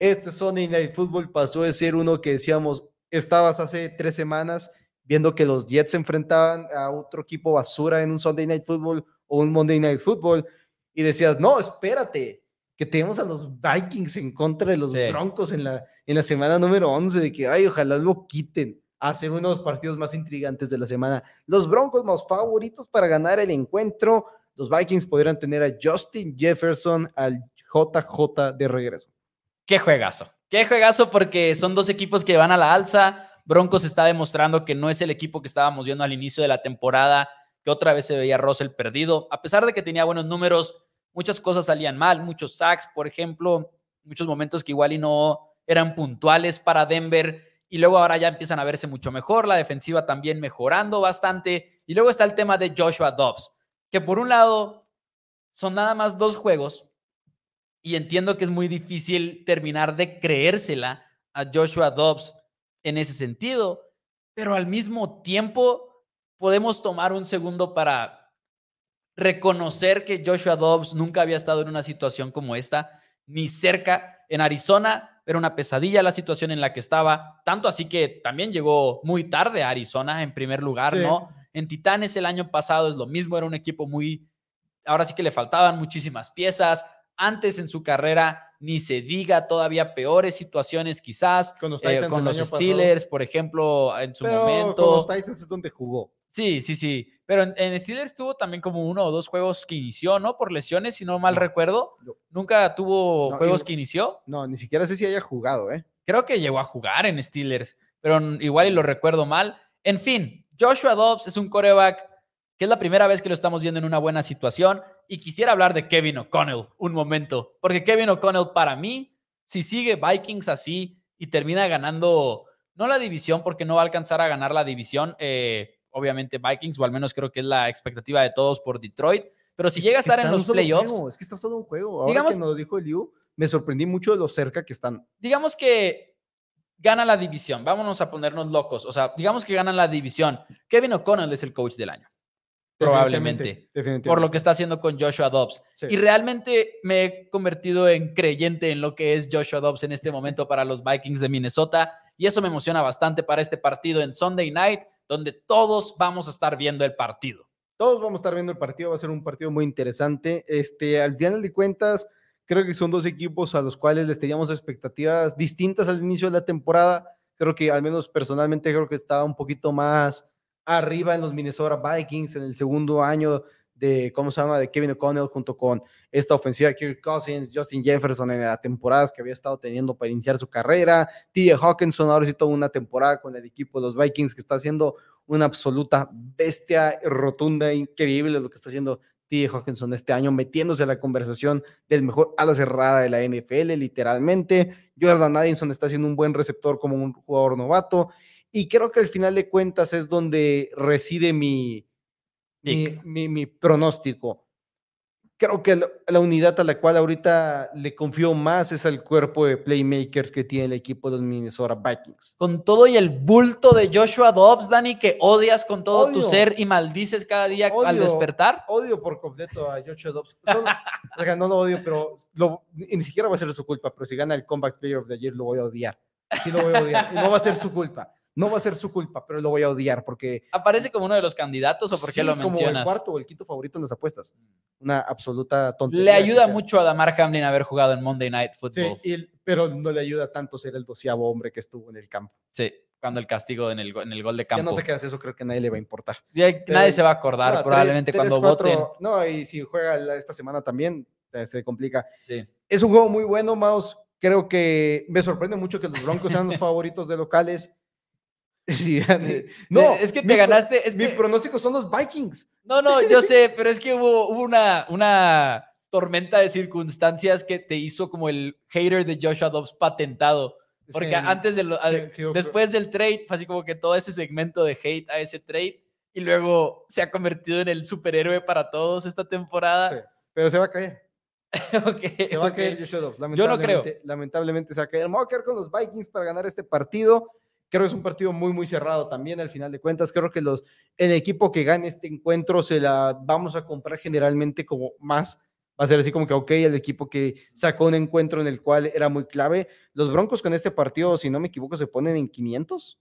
[SPEAKER 2] este Sunday Night Football pasó de ser uno que decíamos, estabas hace tres semanas viendo que los Jets se enfrentaban a otro equipo basura en un Sunday Night Football o un Monday Night Football y decías, no, espérate, que tenemos a los Vikings en contra de los Broncos en la, en la semana número 11, de que, ay, ojalá lo quiten. Hace uno de los partidos más intrigantes de la semana. Los Broncos más favoritos para ganar el encuentro. Los Vikings podrían tener a Justin Jefferson, al JJ de regreso.
[SPEAKER 1] Qué juegazo. Qué juegazo porque son dos equipos que van a la alza Broncos está demostrando que no es el equipo que estábamos viendo al inicio de la temporada, que otra vez se veía Russell perdido. A pesar de que tenía buenos números, muchas cosas salían mal, muchos sacks, por ejemplo, muchos momentos que igual y no eran puntuales para Denver. Y luego ahora ya empiezan a verse mucho mejor, la defensiva también mejorando bastante. Y luego está el tema de Joshua Dobbs, que por un lado son nada más dos juegos y entiendo que es muy difícil terminar de creérsela a Joshua Dobbs en ese sentido, pero al mismo tiempo podemos tomar un segundo para reconocer que Joshua Dobbs nunca había estado en una situación como esta, ni cerca en Arizona, era una pesadilla la situación en la que estaba, tanto así que también llegó muy tarde a Arizona en primer lugar, ¿no? En Titanes el año pasado es lo mismo, era un equipo muy, ahora sí que le faltaban muchísimas piezas, antes en su carrera ni se diga todavía peores situaciones quizás con los, eh, Steelers, por ejemplo, en su momento. Con
[SPEAKER 2] los Titans es donde jugó.
[SPEAKER 1] Sí, sí, sí. Pero en, Steelers tuvo también como uno o dos juegos que inició, ¿no? Por lesiones, si no mal recuerdo. Nunca tuvo juegos que inició.
[SPEAKER 2] No, ni siquiera sé si haya jugado, ¿eh?
[SPEAKER 1] Creo que llegó a jugar en Steelers, pero igual y lo recuerdo mal. En fin, Joshua Dobbs es un coreback que es la primera vez que lo estamos viendo en una buena situación. Y quisiera hablar de Kevin O'Connell un momento, porque Kevin O'Connell para mí, si sigue Vikings así y termina ganando, no la división, porque no va a alcanzar a ganar la división, eh, obviamente Vikings, o al menos creo que es la expectativa de todos por Detroit, pero si llega a estar en los playoffs...
[SPEAKER 2] es que está solo un juego. Ahora digamos, que nos dijo Liu, me sorprendí mucho de lo cerca que están.
[SPEAKER 1] Digamos que gana la división, vámonos a ponernos locos, o sea, digamos que ganan la división. Kevin O'Connell es el coach del año probablemente, por lo que está haciendo con Joshua Dobbs. Y realmente me he convertido en creyente en lo que es Joshua Dobbs en este momento para los Vikings de Minnesota y eso me emociona bastante para este partido en Sunday Night, donde todos vamos a estar viendo el partido.
[SPEAKER 2] Todos vamos a estar viendo el partido, va a ser un partido muy interesante. Este, al final de cuentas, creo que son dos equipos a los cuales les teníamos expectativas distintas al inicio de la temporada. Creo que al menos personalmente creo que estaba un poquito más arriba en los Minnesota Vikings en el segundo año de, ¿cómo se llama?, de Kevin O'Connell junto con esta ofensiva Kirk Cousins, Justin Jefferson en las temporadas que había estado teniendo para iniciar su carrera, T.J. Hawkinson ahora sí toda una temporada con el equipo de los Vikings que está haciendo una absoluta bestia rotunda, increíble lo que está haciendo T.J. Hawkinson este año, metiéndose a la conversación del mejor ala cerrada de la NFL, literalmente. Jordan Addison está siendo un buen receptor como un jugador novato Y creo que al final de cuentas es donde reside mi, mi, mi- mi pronóstico. Creo que la, la unidad a la cual ahorita le confío más es al cuerpo de playmakers que tiene el equipo de los Minnesota Vikings.
[SPEAKER 1] Con todo y el bulto de Joshua Dobbs, Dani, que odias con todo tu
[SPEAKER 2] Odio.
[SPEAKER 1] ser y maldices cada día al
[SPEAKER 2] Odio.
[SPEAKER 1] despertar.
[SPEAKER 2] Odio por completo a Joshua Dobbs. Solo- no lo odio, pero lo- ni siquiera va a ser su culpa. Pero si gana el Comeback Player of the Year, lo voy a odiar. Sí, lo voy a odiar. Y no va a ser su culpa. No va a ser su culpa, pero lo voy a odiar porque.
[SPEAKER 1] ¿Aparece como uno de los candidatos o por qué
[SPEAKER 2] sí,
[SPEAKER 1] lo
[SPEAKER 2] Como el
[SPEAKER 1] mencionas?
[SPEAKER 2] cuarto o el quinto favorito en las apuestas. Una absoluta tontería.
[SPEAKER 1] Le ayuda mucho a Damar Hamlin haber jugado en Monday Night
[SPEAKER 2] Sí,
[SPEAKER 1] Football.
[SPEAKER 2] el- pero no le ayuda tanto ser el doceavo hombre que estuvo en el campo.
[SPEAKER 1] Sí, cuando el castigo en el, en el gol de
[SPEAKER 2] Ya
[SPEAKER 1] campo.
[SPEAKER 2] no te quedas eso, creo que nadie le va a importar.
[SPEAKER 1] Sí, nadie se va a acordar probablemente
[SPEAKER 2] tres-
[SPEAKER 1] cuando
[SPEAKER 2] tres, cuatro-
[SPEAKER 1] voten.
[SPEAKER 2] No, y si juega esta semana también, eh, se complica.
[SPEAKER 1] Sí.
[SPEAKER 2] Es un juego muy bueno, Maus. Creo que me sorprende mucho que los Broncos sean los favoritos de locales. Sí, Dani. no,
[SPEAKER 1] es que te ganaste. Es
[SPEAKER 2] mi
[SPEAKER 1] que-
[SPEAKER 2] pronóstico son los Vikings.
[SPEAKER 1] No, no, yo sé, pero es que hubo, hubo una, una tormenta de circunstancias que te hizo como el hater de Joshua Dobbs patentado. Porque
[SPEAKER 2] que-
[SPEAKER 1] antes de lo-
[SPEAKER 2] sí,
[SPEAKER 1] a-
[SPEAKER 2] sí,
[SPEAKER 1] después del trade, fue así como que todo ese segmento de hate a ese trade y luego se ha convertido en el superhéroe para todos esta temporada.
[SPEAKER 2] sí, pero se va a caer.
[SPEAKER 1] Ok,
[SPEAKER 2] Se va a
[SPEAKER 1] ok.
[SPEAKER 2] caer Joshua Dobbs.
[SPEAKER 1] Yo no creo.
[SPEAKER 2] Lamentablemente- Lamentablemente se va a caer. Me voy a quedar con los Vikings para ganar este partido. Creo que es un partido muy, muy cerrado también al final de cuentas. Creo que los, el equipo que gane este encuentro se la vamos a comprar generalmente como más. Va a ser así como que, ok, el equipo que sacó un encuentro en el cual era muy clave. Los Broncos con este partido, si no me equivoco, se ponen en 500.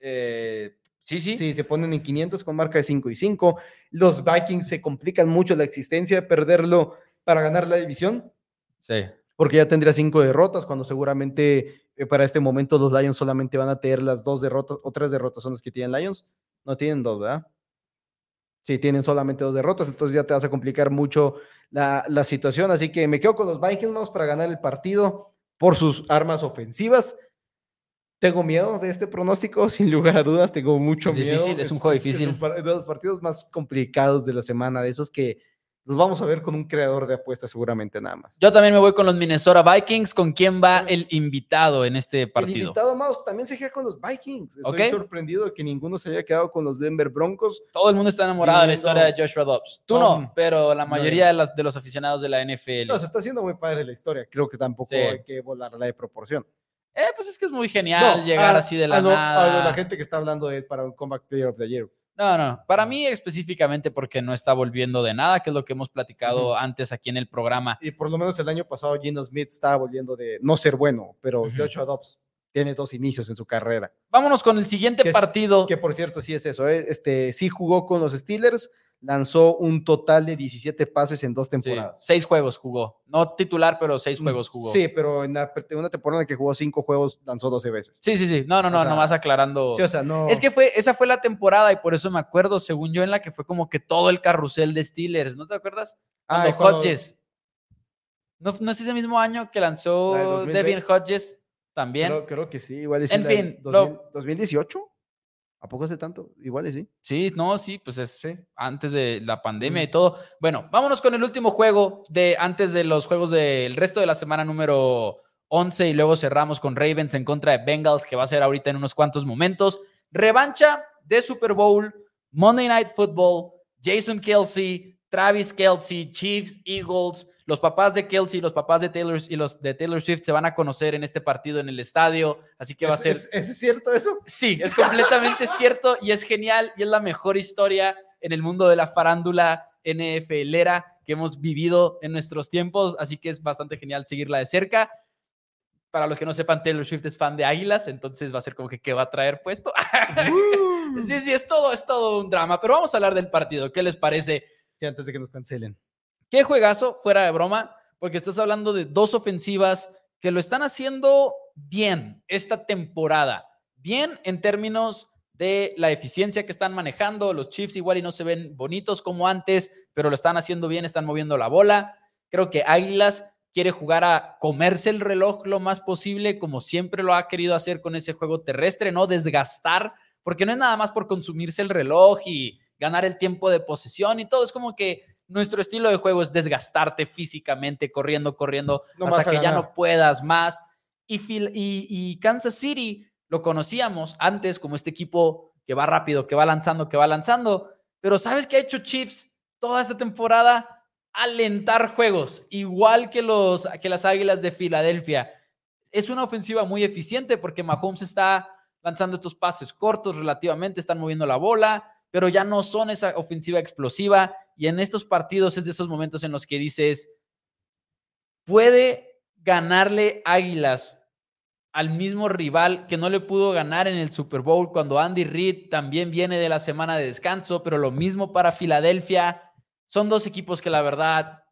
[SPEAKER 1] Eh, sí, sí.
[SPEAKER 2] Sí, se ponen en 500 con marca de 5 y 5. Los Vikings se complican mucho la existencia de perderlo para ganar la división
[SPEAKER 1] Sí.
[SPEAKER 2] porque ya tendría cinco derrotas, cuando seguramente para este momento los Lions solamente van a tener las dos derrotas, o tres derrotas son las que tienen Lions. No tienen dos, ¿verdad? Sí, tienen solamente dos derrotas, entonces ya te vas a complicar mucho la, la situación. Así que me quedo con los Vikings vamos, para ganar el partido por sus armas ofensivas. Tengo miedo de este pronóstico, sin lugar a dudas, tengo mucho
[SPEAKER 1] Es
[SPEAKER 2] miedo.
[SPEAKER 1] difícil, es un juego difícil.
[SPEAKER 2] un par- de los partidos más complicados de la semana, de esos que los vamos a ver con un creador de apuestas seguramente nada más.
[SPEAKER 1] Yo también me voy con los Minnesota Vikings. ¿Con quién va el invitado en este
[SPEAKER 2] El
[SPEAKER 1] partido?
[SPEAKER 2] invitado Maus también se queda con los Vikings. Estoy
[SPEAKER 1] Ok.
[SPEAKER 2] sorprendido de que ninguno se haya quedado con los Denver Broncos.
[SPEAKER 1] Todo el mundo está enamorado de la historia de Joshua Dobbs. Tú
[SPEAKER 2] Um,
[SPEAKER 1] no, pero la
[SPEAKER 2] no,
[SPEAKER 1] mayoría de los, de los aficionados de la NFL.
[SPEAKER 2] No, se está haciendo muy padre la historia. Creo que tampoco
[SPEAKER 1] Sí.
[SPEAKER 2] hay que volarla de proporción.
[SPEAKER 1] Eh, pues es que es muy genial
[SPEAKER 2] No,
[SPEAKER 1] llegar
[SPEAKER 2] a-
[SPEAKER 1] así de la
[SPEAKER 2] a lo-
[SPEAKER 1] nada.
[SPEAKER 2] a la gente que está hablando de él para un Comeback Player of the Year.
[SPEAKER 1] No, no, para mí específicamente porque no está volviendo de nada, que es lo que hemos platicado antes aquí en el programa.
[SPEAKER 2] Y por lo menos el año pasado Gino Smith estaba volviendo de no ser bueno, pero
[SPEAKER 1] Ujú.
[SPEAKER 2] Joshua Dobbs tiene dos inicios en su carrera.
[SPEAKER 1] Vámonos con el siguiente
[SPEAKER 2] Que es-
[SPEAKER 1] partido.
[SPEAKER 2] Que por cierto, sí es eso. ¿eh? Este, sí jugó con los Steelers, lanzó un total de 17 pases en dos
[SPEAKER 1] Sí,
[SPEAKER 2] temporadas.
[SPEAKER 1] seis juegos jugó. No titular, pero seis juegos jugó.
[SPEAKER 2] Mm, Sí, pero en la- una temporada en la que jugó cinco juegos, lanzó 12 veces.
[SPEAKER 1] sí, sí. sí. No, no, no,
[SPEAKER 2] O sea,
[SPEAKER 1] nomás aclarando.
[SPEAKER 2] Sí, o sea, no.
[SPEAKER 1] Es que fue, esa fue la temporada y por eso me acuerdo, según yo, en la que fue como que todo el carrusel de Steelers, ¿no te acuerdas?
[SPEAKER 2] Ah,
[SPEAKER 1] Cuando Hodges. ¿No, ¿No es ese mismo año que lanzó
[SPEAKER 2] 2020?
[SPEAKER 1] Devin Hodges también?
[SPEAKER 2] Creo, creo que sí, igual
[SPEAKER 1] En fin,
[SPEAKER 2] 2000
[SPEAKER 1] lo-
[SPEAKER 2] 2018. ¿A poco hace tanto? Igual y sí.
[SPEAKER 1] Sí, no, sí, pues es
[SPEAKER 2] Sí.
[SPEAKER 1] antes de la pandemia y todo. Bueno, vámonos con el último juego de antes de los juegos del resto de la semana número 11 y luego cerramos con Ravens en contra de Bengals que va a ser ahorita en unos cuantos momentos. Revancha de Super Bowl, Monday Night Football, Jason Kelsey, Travis Kelsey, Chiefs, Eagles, los papás de Kelsey, los papás de Taylor y los de Taylor Swift se van a conocer en este partido en el estadio, así que va a
[SPEAKER 2] ¿Es,
[SPEAKER 1] ser
[SPEAKER 2] es- ¿es cierto eso?
[SPEAKER 1] Sí, es completamente cierto y es genial y es la mejor historia en el mundo de la farándula NFLera que hemos vivido en nuestros tiempos, así que es bastante genial seguirla de cerca. Para los que no sepan, Taylor Swift es fan de Águilas, entonces va a ser como que qué va a traer puesto. sí, sí, es todo, es todo un drama, pero vamos a hablar del partido. ¿Qué les parece?
[SPEAKER 2] Sí, antes de que nos cancelen.
[SPEAKER 1] Qué juegazo, fuera de broma, porque estás hablando de dos ofensivas que lo están haciendo bien esta temporada. Bien en términos de la eficiencia que están manejando. Los Chiefs igual y no se ven bonitos como antes, pero lo están haciendo bien, están moviendo la bola. Creo que Águilas quiere jugar a comerse el reloj lo más posible, como siempre lo ha querido hacer con ese juego terrestre, no desgastar, porque no es nada más por consumirse el reloj y ganar el tiempo de posesión y todo, es como que nuestro estilo de juego es desgastarte físicamente, corriendo, corriendo,
[SPEAKER 2] No
[SPEAKER 1] hasta que ya
[SPEAKER 2] ganar.
[SPEAKER 1] no puedas más. Y, Phil- y, y Kansas City lo conocíamos antes como este equipo que va rápido, que va lanzando, que va lanzando, pero ¿sabes qué ha hecho Chiefs toda esta temporada? Alentar juegos, igual que, los, que las Águilas de Filadelfia. Es una ofensiva muy eficiente porque Mahomes está lanzando estos pases cortos relativamente, están moviendo la bola, pero ya no son esa ofensiva explosiva. Y en estos partidos es de esos momentos en los que dices, puede ganarle Águilas al mismo rival que no le pudo ganar en el Super Bowl cuando Andy Reid también viene de la semana de descanso, pero lo mismo para Filadelfia. Son dos equipos que la verdad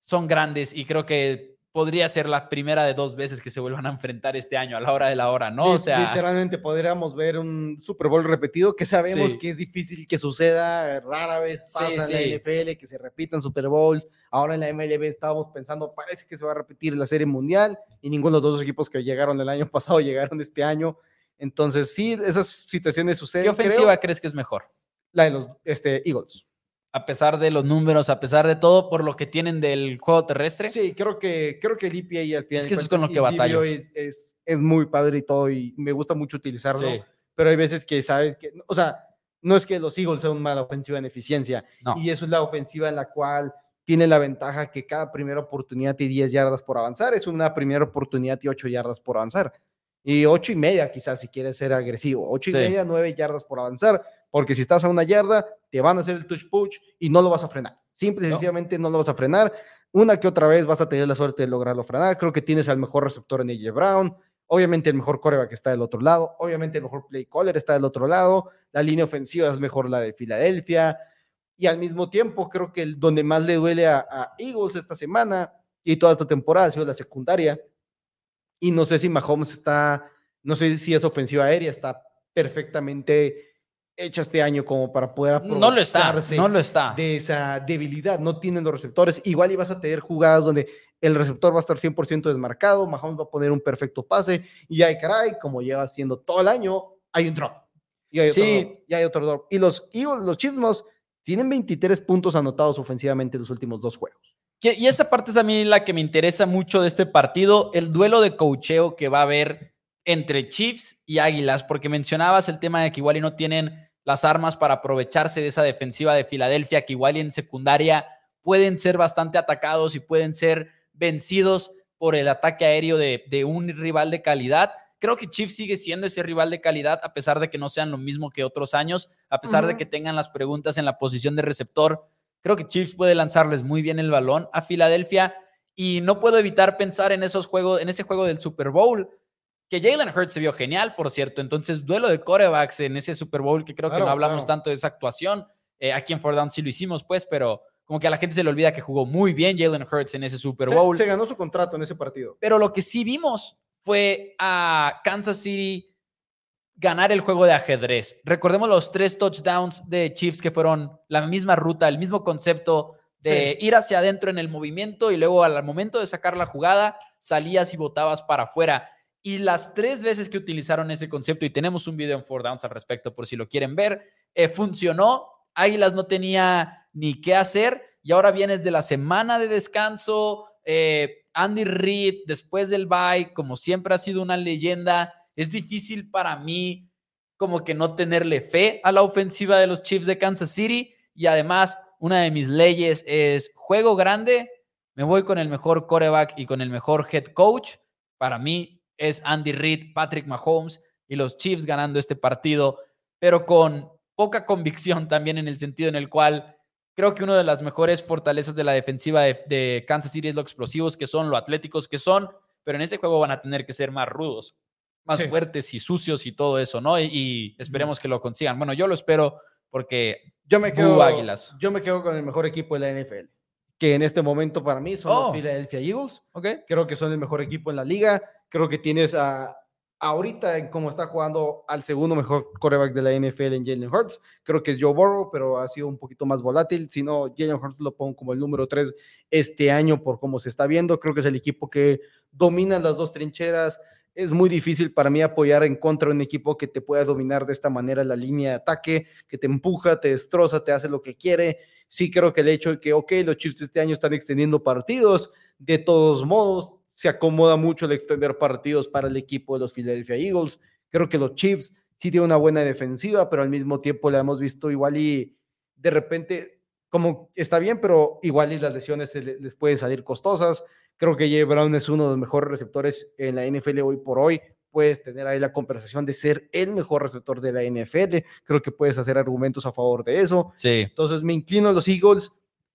[SPEAKER 1] son grandes y creo que podría ser la primera de dos veces que se vuelvan a enfrentar este año a la hora de la hora, ¿no?
[SPEAKER 2] O sea, literalmente podríamos ver un Super Bowl repetido que sabemos que es difícil que suceda, rara vez pasa en la NFL que se repitan Super Bowls. Ahora en la MLB estábamos pensando, parece que se va a repetir la Serie Mundial y ninguno de los dos equipos que llegaron el año pasado llegaron este año. Entonces, sí, esas situaciones suceden.
[SPEAKER 1] ¿Qué ofensiva crees que es mejor?
[SPEAKER 2] La de los este, Eagles
[SPEAKER 1] a pesar de los números, a pesar de todo, por lo que tienen del juego terrestre.
[SPEAKER 2] Sí, creo que, creo que el EPA al final.
[SPEAKER 1] Es que eso es con lo que batallo.
[SPEAKER 2] Es, es, es, muy padre y todo, y me gusta mucho utilizarlo. Pero hay veces que sabes que, o sea, no es que los Eagles sean mala ofensiva en eficiencia. Y eso es la ofensiva en la cual tiene la ventaja que cada primera oportunidad y 10 yardas por avanzar. Es una primera oportunidad y 8 yardas por avanzar. Y 8 y media, quizás, si quieres ser agresivo. 8 y media, 9 yardas por avanzar porque si estás a una yarda, te van a hacer el touch push y no lo vas a frenar. Simple y sencillamente no lo vas a frenar. Una que otra vez vas a tener la suerte de lograrlo frenar. Creo que tienes al mejor receptor en AJ Brown. Obviamente el mejor coreback está del otro lado. Obviamente el mejor play caller está del otro lado. La línea ofensiva es mejor la de Filadelfia. Y al mismo tiempo, creo que el, donde más le duele a, a Eagles esta semana y toda esta temporada ha sido la secundaria. Y no sé si Mahomes está, no sé si es ofensiva aérea, está perfectamente hecha este año como para poder
[SPEAKER 1] aprovecharse no lo está, no lo está.
[SPEAKER 2] de esa debilidad. No tienen los receptores. Igual ibas a tener jugadas donde el receptor va a estar 100% desmarcado, Mahomes va a poner un perfecto pase y hay caray, como lleva haciendo todo el año, hay un drop. Y hay otro sí. drop, y hay otro drop. Y los, y los Chiefs tienen 23 puntos anotados ofensivamente en los últimos dos juegos.
[SPEAKER 1] Y esa parte es a mí la que me interesa mucho de este partido, el duelo de cocheo que va a haber entre Chiefs y Águilas, porque mencionabas el tema de que igual y no tienen las armas para aprovecharse de esa defensiva de Filadelfia, que igual y en secundaria pueden ser bastante atacados y pueden ser vencidos por el ataque aéreo de, un rival de calidad. Creo que Chiefs sigue siendo ese rival de calidad, a pesar de que no sean lo mismo que otros años, a pesar de que tengan las preguntas en la posición de receptor. Creo que Chiefs puede lanzarles muy bien el balón a Filadelfia y no puedo evitar pensar en esos juegos, en ese juego del Super Bowl, que Jalen Hurts se vio genial, por cierto. Entonces, duelo de corebacks en ese Super Bowl, que creo que no hablamos tanto de esa actuación. Eh, aquí en Ford Down sí lo hicimos, pues, pero como que a la gente se le olvida que jugó muy bien Jalen Hurts en ese Super Bowl.
[SPEAKER 2] Se, ganó su contrato en ese partido.
[SPEAKER 1] Pero lo que sí vimos fue a Kansas City ganar el juego de ajedrez. Recordemos los tres touchdowns de Chiefs que fueron la misma ruta, el mismo concepto de ir hacia adentro en el movimiento y luego al momento de sacar la jugada salías y botabas para afuera. Y las tres veces que utilizaron ese concepto, y tenemos un video en Four Downs al respecto por si lo quieren ver, eh, funcionó. Águilas no tenía ni qué hacer y ahora vienes de la semana de descanso. Eh, Andy Reid, después del bye, como siempre ha sido una leyenda, es difícil para mí como que no tenerle fe a la ofensiva de los Chiefs de Kansas City. Y además, una de mis leyes es juego grande, me voy con el mejor coreback y con el mejor head coach. Para mí, es Andy Reid, Patrick Mahomes y los Chiefs ganando este partido, pero con poca convicción también en el sentido en el cual creo que una de las mejores fortalezas de la defensiva de, Kansas City es lo explosivos que son, lo atléticos que son, pero en ese juego van a tener que ser más rudos, más fuertes y sucios y todo eso, ¿no? Y, esperemos que lo consigan. Bueno, yo lo espero porque
[SPEAKER 2] yo me quedo Águilas. Yo me quedo con el mejor equipo de la NFL, que en este momento para mí son los oh. Philadelphia Eagles. Okay. Creo que son el mejor equipo en la liga Creo que tienes a, ahorita en cómo está jugando al segundo mejor coreback de la NFL en Jalen Hurts. Creo que es Joe Burrow, pero ha sido un poquito más volátil. Si no, Jalen Hurts lo pongo como el número 3 este año por cómo se está viendo. Creo que es el equipo que domina las dos trincheras. Es muy difícil para mí apoyar en contra de un equipo que te pueda dominar de esta manera la línea de ataque, que te empuja, te destroza, te hace lo que quiere. Sí creo que el hecho de que, ok, los Chiefs este año están extendiendo partidos, de todos modos, se acomoda mucho el extender partidos para el equipo de los Philadelphia Eagles. Creo que los Chiefs sí tienen una buena defensiva, pero al mismo tiempo la hemos visto igual y de repente, como está bien, pero igual y las lesiones les pueden salir costosas. Creo que Jay Brown es uno de los mejores receptores en la NFL hoy por hoy. Puedes tener ahí la conversación de ser el mejor receptor de la NFL. Creo que puedes hacer argumentos a favor de eso.
[SPEAKER 1] Sí.
[SPEAKER 2] Entonces me inclino a los Eagles.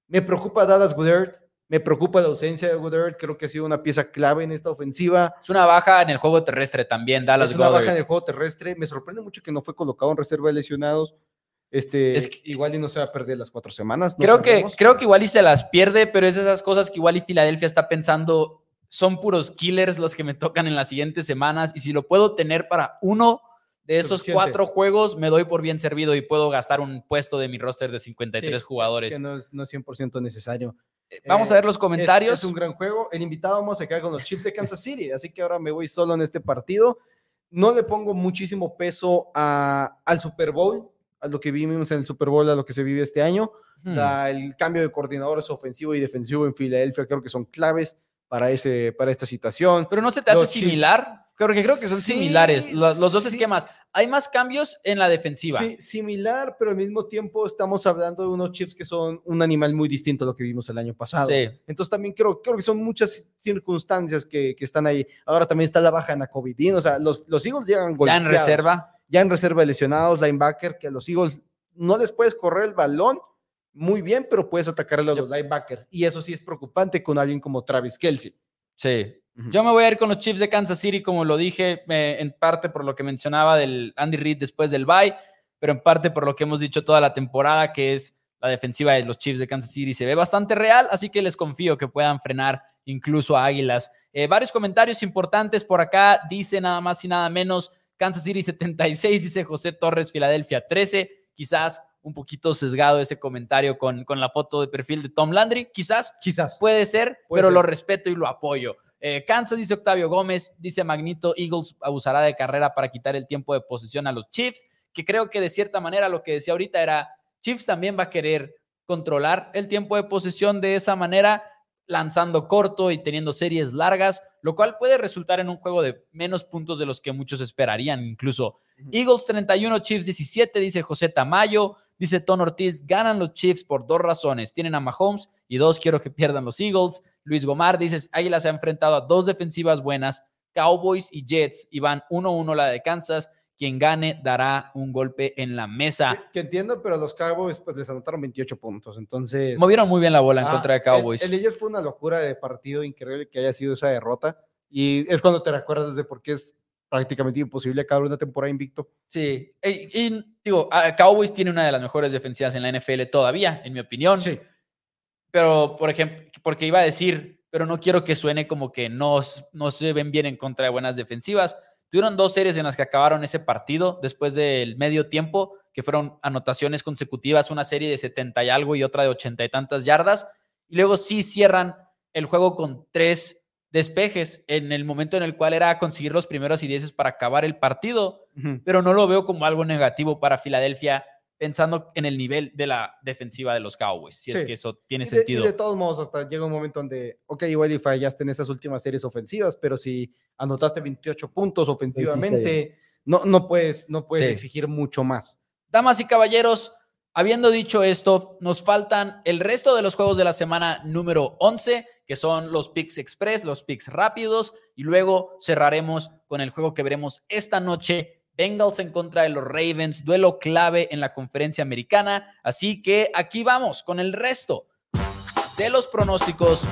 [SPEAKER 2] Me preocupa Dallas Goddard. Me preocupa la ausencia de Goddard. Creo que ha sido una pieza clave en esta ofensiva.
[SPEAKER 1] Es una baja en el juego terrestre también, Dallas
[SPEAKER 2] Es una baja en el juego terrestre. Me sorprende mucho que no fue colocado en reserva de lesionados. Este,
[SPEAKER 1] Es que-
[SPEAKER 2] igual y no se va a perder las cuatro semanas. no
[SPEAKER 1] creo, que, creo que igual y se las pierde, pero es de esas cosas que igual y Filadelfia está pensando, son puros killers los que me tocan en las siguientes semanas y si lo puedo tener para uno de esos
[SPEAKER 2] Suficiente.
[SPEAKER 1] cuatro juegos, me doy por bien servido y puedo gastar un puesto de mi roster de 53
[SPEAKER 2] Sí,
[SPEAKER 1] jugadores.
[SPEAKER 2] que no es, no es 100% necesario.
[SPEAKER 1] Vamos
[SPEAKER 2] Eh,
[SPEAKER 1] a ver los
[SPEAKER 2] Es-
[SPEAKER 1] comentarios.
[SPEAKER 2] Es, un gran juego. El invitado vamos a quedar con los Chiefs de Kansas City, así que ahora me voy solo en este partido. No le pongo muchísimo peso a- al Super Bowl, a lo que vimos en el Super Bowl, a lo que se vive este año.
[SPEAKER 1] Hmm.
[SPEAKER 2] La- el cambio de coordinadores ofensivo y defensivo en Filadelfia creo que son claves para, ese, para esta situación.
[SPEAKER 1] Pero no se te hace
[SPEAKER 2] Los Chiefs-
[SPEAKER 1] similar. Creo que creo que son
[SPEAKER 2] Sí,
[SPEAKER 1] similares los, los dos
[SPEAKER 2] sí.
[SPEAKER 1] esquemas. Hay más cambios en la defensiva.
[SPEAKER 2] Sí, similar, pero al mismo tiempo estamos hablando de unos Chiefs que son un animal muy distinto a lo que vimos el año pasado.
[SPEAKER 1] Sí.
[SPEAKER 2] Entonces también creo, creo que son muchas circunstancias que, que están ahí. Ahora también está la baja en Covidín, o sea, los, los Eagles llegan
[SPEAKER 1] Ya
[SPEAKER 2] golpeados.
[SPEAKER 1] en reserva.
[SPEAKER 2] Ya en reserva lesionados, linebacker, que a los Eagles no les puedes correr el balón muy bien, pero puedes atacar a los linebackers. Y eso sí es preocupante con alguien como Travis Kelsey.
[SPEAKER 1] Sí. Yo me voy a ir con los Chiefs de Kansas City, como lo dije, eh, en parte por lo que mencionaba del Andy Reid después del bye, pero en parte por lo que hemos dicho toda la temporada, que es la defensiva de los Chiefs de Kansas City se ve bastante real, así que les confío que puedan frenar incluso a Águilas. Eh, varios comentarios importantes por acá, dice nada más y nada menos, Kansas City 76, dice José Torres, Filadelfia 13, quizás un poquito sesgado ese comentario con, con la foto de perfil de Tom Landry, quizás
[SPEAKER 2] Quizás.
[SPEAKER 1] Puede ser,
[SPEAKER 2] Puede
[SPEAKER 1] pero
[SPEAKER 2] ser.
[SPEAKER 1] lo respeto y lo apoyo. Eh, Kansas, dice Octavio Gómez, dice Magnito, Eagles abusará de carrera para quitar el tiempo de posesión a los Chiefs, que creo que de cierta manera lo que decía ahorita era, Chiefs también va a querer controlar el tiempo de posesión de esa manera, lanzando corto y teniendo series largas, lo cual puede resultar en un juego de menos puntos de los que muchos esperarían incluso. Eagles 31, Chiefs 17, dice José Tamayo. Dice Ton Ortiz, ganan los Chiefs por dos razones. Tienen a Mahomes y dos, quiero que pierdan los Eagles. Luis Gomar dice, Águila se ha enfrentado a dos defensivas buenas, Cowboys y Jets, y van 1-1 la de Kansas. Quien gane dará un golpe en la mesa.
[SPEAKER 2] Que, que entiendo, pero los Cowboys pues les anotaron 28 puntos, entonces...
[SPEAKER 1] Movieron muy bien la bola en
[SPEAKER 2] Ah,
[SPEAKER 1] contra de Cowboys.
[SPEAKER 2] El, de ellos fue una locura de partido, increíble que haya sido esa derrota. Y es cuando te recuerdas de por qué es prácticamente imposible acabar una temporada invicto.
[SPEAKER 1] Sí, y, y, digo, Cowboys tiene una de las mejores defensivas en la NFL todavía, en mi opinión. Pero, por ejemplo, porque iba a decir, pero no quiero que suene como que no, no se ven bien en contra de buenas defensivas. Tuvieron dos series en las que acabaron ese partido después del medio tiempo, que fueron anotaciones consecutivas, una serie de 70 y algo y otra de 80 y tantas yardas. Y luego sí cierran el juego con tres despejes en el momento en el cual era conseguir los primeros y dieces para acabar el partido pero no lo veo como algo negativo para Filadelfia, pensando en el nivel de la defensiva de los Cowboys, si es
[SPEAKER 2] Sí.
[SPEAKER 1] que eso tiene
[SPEAKER 2] Y de, y
[SPEAKER 1] sentido.
[SPEAKER 2] de todos modos, hasta llega un momento donde, ok, igual y fallaste en esas últimas series ofensivas, pero si anotaste 28 puntos ofensivamente, no, no puedes, no puedes
[SPEAKER 1] Sí.
[SPEAKER 2] exigir mucho más.
[SPEAKER 1] Damas y caballeros, habiendo dicho esto, nos faltan el resto de los juegos de la semana número 11, que son los picks express, los picks rápidos, y luego cerraremos con el juego que veremos esta noche. Bengals en contra de los Ravens, duelo clave en la conferencia americana. Así que aquí vamos con el resto de los pronósticos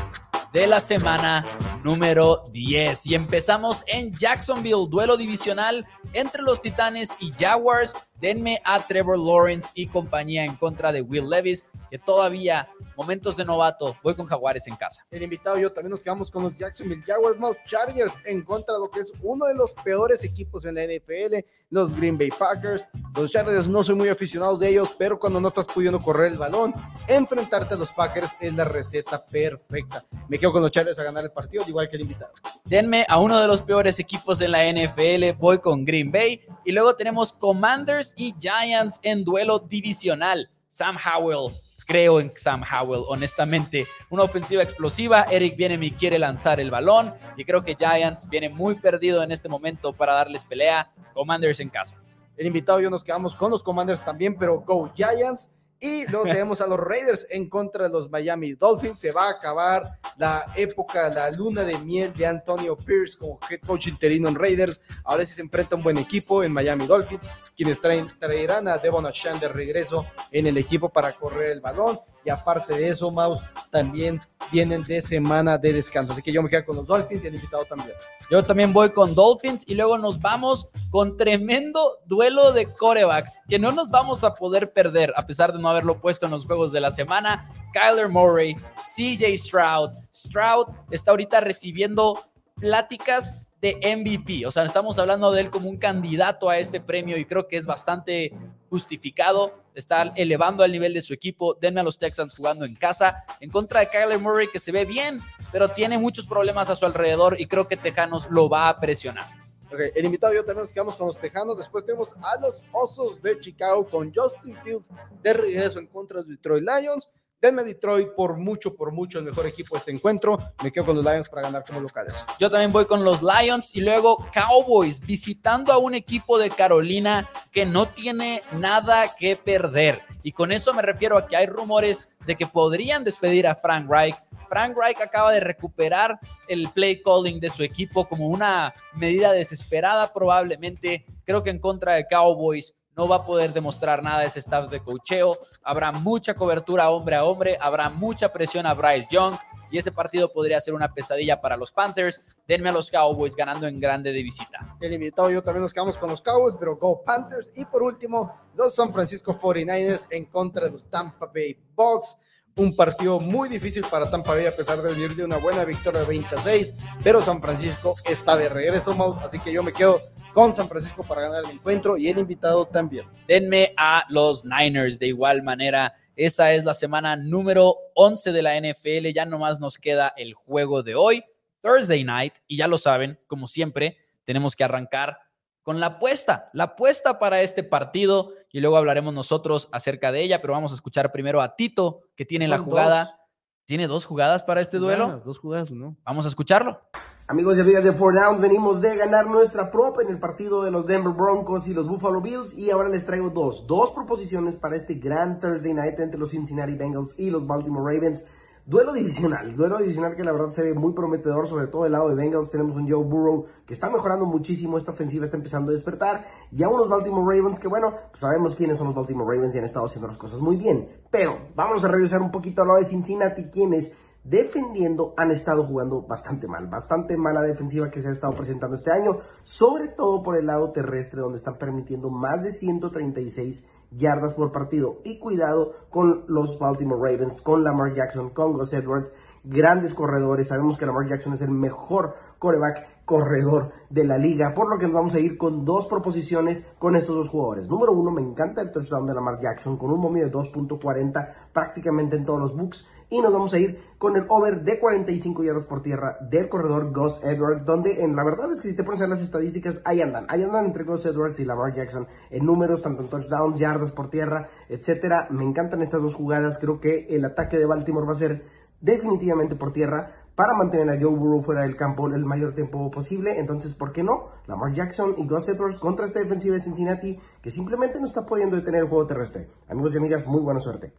[SPEAKER 1] de la semana número 10. Y empezamos en Jacksonville, duelo divisional entre los Titanes y Jaguars. Denme a Trevor Lawrence y compañía en contra de Will Levis, que todavía momentos de novato. Voy con Jaguares en casa.
[SPEAKER 2] El invitado yo también nos quedamos con los Jacksonville Jaguars, más Chargers en contra de lo que es uno de los peores equipos en la NFL, los Green Bay Packers. Los Chargers no soy muy aficionados de ellos, pero cuando no estás pudiendo correr el balón, enfrentarte a los Packers es la receta perfecta. Me quedo con los Chargers a ganar el partido, al igual que el invitado.
[SPEAKER 1] Denme a uno de los peores equipos en la NFL. Voy con Green Bay. Y luego tenemos Commanders y Giants en duelo divisional. Sam Howell creo en Sam Howell, honestamente. Una ofensiva explosiva, Eric viene y quiere lanzar el balón y creo que Giants viene muy perdido en este momento para darles pelea. Commanders en casa.
[SPEAKER 2] El invitado y yo nos quedamos con los Commanders también, pero Go Giants. Y luego tenemos a los Raiders en contra de los Miami Dolphins. Se va a acabar la época, la luna de miel de Antonio Pierce como head coach interino en Raiders. Ahora sí se enfrenta un buen equipo en Miami Dolphins, quienes traen, traerán a Devon Ashan de regreso en el equipo para correr el balón. Y aparte de eso, Mouse, también vienen de semana de descanso. Así que yo me quedo con los Dolphins y el invitado también.
[SPEAKER 1] Yo también voy con Dolphins y luego nos vamos con tremendo duelo de corebacks que no nos vamos a poder perder a pesar de no haberlo puesto en los juegos de la semana. Kyler Murray, CJ Stroud. Stroud está ahorita recibiendo pláticas de MVP. O sea, estamos hablando de él como un candidato a este premio y creo que es bastante justificado. Está elevando al nivel de su equipo. Denme a los Texans jugando en casa en contra de Kyler Murray que se ve bien, pero tiene muchos problemas a su alrededor y creo que Tejanos lo va a presionar.
[SPEAKER 2] Okay, el invitado y yo también nos quedamos con los Tejanos. Después tenemos a los Osos de Chicago con Justin Fields de regreso en contra de Detroit Lions. Denme Detroit por mucho, por mucho el mejor equipo de este encuentro. Me quedo con los Lions para ganar como locales.
[SPEAKER 1] Yo también voy con los Lions y luego Cowboys visitando a un equipo de Carolina que no tiene nada que perder. Y con eso me refiero a que hay rumores de que podrían despedir a Frank Reich. Frank Reich acaba de recuperar el play calling de su equipo como una medida desesperada probablemente. Creo que en contra de Cowboys no va a poder demostrar nada ese staff de cocheo. Habrá mucha cobertura hombre a hombre, habrá mucha presión a Bryce Young y ese partido podría ser una pesadilla para los Panthers. Denme a los Cowboys ganando en grande de visita.
[SPEAKER 2] El invitado yo también nos quedamos con los Cowboys, pero Go Panthers. Y por último, los San Francisco 49ers en contra de los Tampa Bay Bucks un partido muy difícil para Tampa Bay a pesar de venir de una buena victoria de 26, pero San Francisco está de regreso, así que yo me quedo con San Francisco para ganar el encuentro y el invitado también.
[SPEAKER 1] Denme a los Niners de igual manera. Esa es la semana número 11 de la NFL, ya nomás nos queda el juego de hoy, Thursday Night, y ya lo saben, como siempre, tenemos que arrancar con la apuesta, la apuesta para este partido y luego hablaremos nosotros acerca de ella, pero vamos a escuchar primero a Tito, que tiene la jugada. ¿Tiene dos jugadas para este duelo?
[SPEAKER 2] dos jugadas, ¿no?
[SPEAKER 1] Vamos a escucharlo.
[SPEAKER 3] Amigos y amigas de Four Downs, venimos de ganar nuestra prop en el partido de los Denver Broncos y los Buffalo Bills y ahora les traigo dos, dos proposiciones para este gran Thursday Night entre los Cincinnati Bengals y los Baltimore Ravens. Duelo divisional, duelo divisional que la verdad se ve muy prometedor, sobre todo del lado de Bengals. Tenemos un Joe Burrow que está mejorando muchísimo, esta ofensiva está empezando a despertar. Y a unos Baltimore Ravens que, bueno, pues sabemos quiénes son los Baltimore Ravens y han estado haciendo las cosas muy bien. Pero vamos a revisar un poquito al lado de Cincinnati, quienes defendiendo han estado jugando bastante mal, bastante mala defensiva que se ha estado presentando este año, sobre todo por el lado terrestre donde están permitiendo más de 136 yardas por partido. Y cuidado con los Baltimore Ravens, con Lamar Jackson, con Gus Edwards, grandes corredores. Sabemos que Lamar Jackson es el mejor coreback corredor de la liga, por lo que nos vamos a ir con dos proposiciones con estos dos jugadores. Número uno, me encanta el touchdown de Lamar Jackson con un momio de 2.40 prácticamente en todos los books. Y nos vamos a ir con el over de 45 yardas por tierra del corredor Gus Edwards, donde en la verdad es que si te pones a las estadísticas, ahí andan, ahí andan entre Gus Edwards y Lamar Jackson en números, tanto en touchdowns, yardas por tierra, etcétera. Me encantan estas dos jugadas, creo que el ataque de Baltimore va a ser definitivamente por tierra para mantener a Joe Burrow fuera del campo el mayor tiempo posible. Entonces, ¿por qué no? Lamar Jackson y Gus Edwards contra esta defensiva de Cincinnati que simplemente no está pudiendo detener el juego terrestre. Amigos y amigas, muy buena suerte.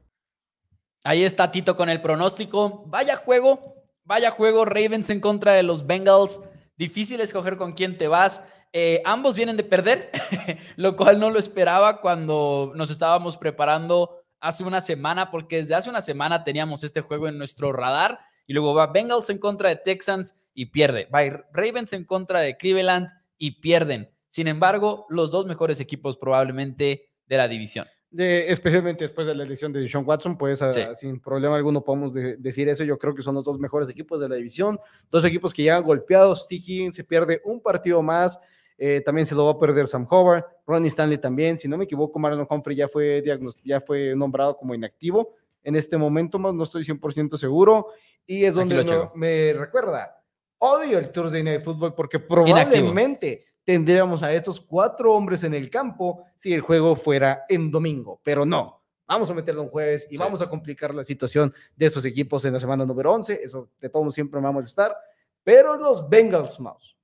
[SPEAKER 1] Ahí está Tito con el pronóstico. Vaya juego, vaya juego. Ravens en contra de los Bengals. Difícil escoger con quién te vas. Eh, ambos vienen de perder, lo cual no lo esperaba cuando nos estábamos preparando hace una semana, porque desde hace una semana teníamos este juego en nuestro radar. Y luego va Bengals en contra de Texans y pierde. Va Ravens en contra de Cleveland y pierden. Sin embargo, los dos mejores equipos probablemente de la división
[SPEAKER 2] especialmente después de la elección de Sean Watson, pues sin problema alguno podemos decir eso. Yo creo que son los dos mejores equipos de la división, dos equipos que ya han golpeados. Tiki se pierde un partido más, eh, también se lo va a perder Sam Howard, Ronnie Stanley también. Si no me equivoco, Marlon Humphrey ya fue, ya fue nombrado como inactivo. En este momento no estoy 100% seguro. Y es donde me recuerda, odio el Thursday Night Football porque probablemente tendríamos a estos cuatro hombres en el campo si el juego fuera en domingo, pero no. vamos a meterlo un jueves y
[SPEAKER 1] Sí.
[SPEAKER 2] vamos a complicar la situación de esos equipos en la semana número 11. Eso de todo siempre me va a molestar. Pero los Bengals, Mouse,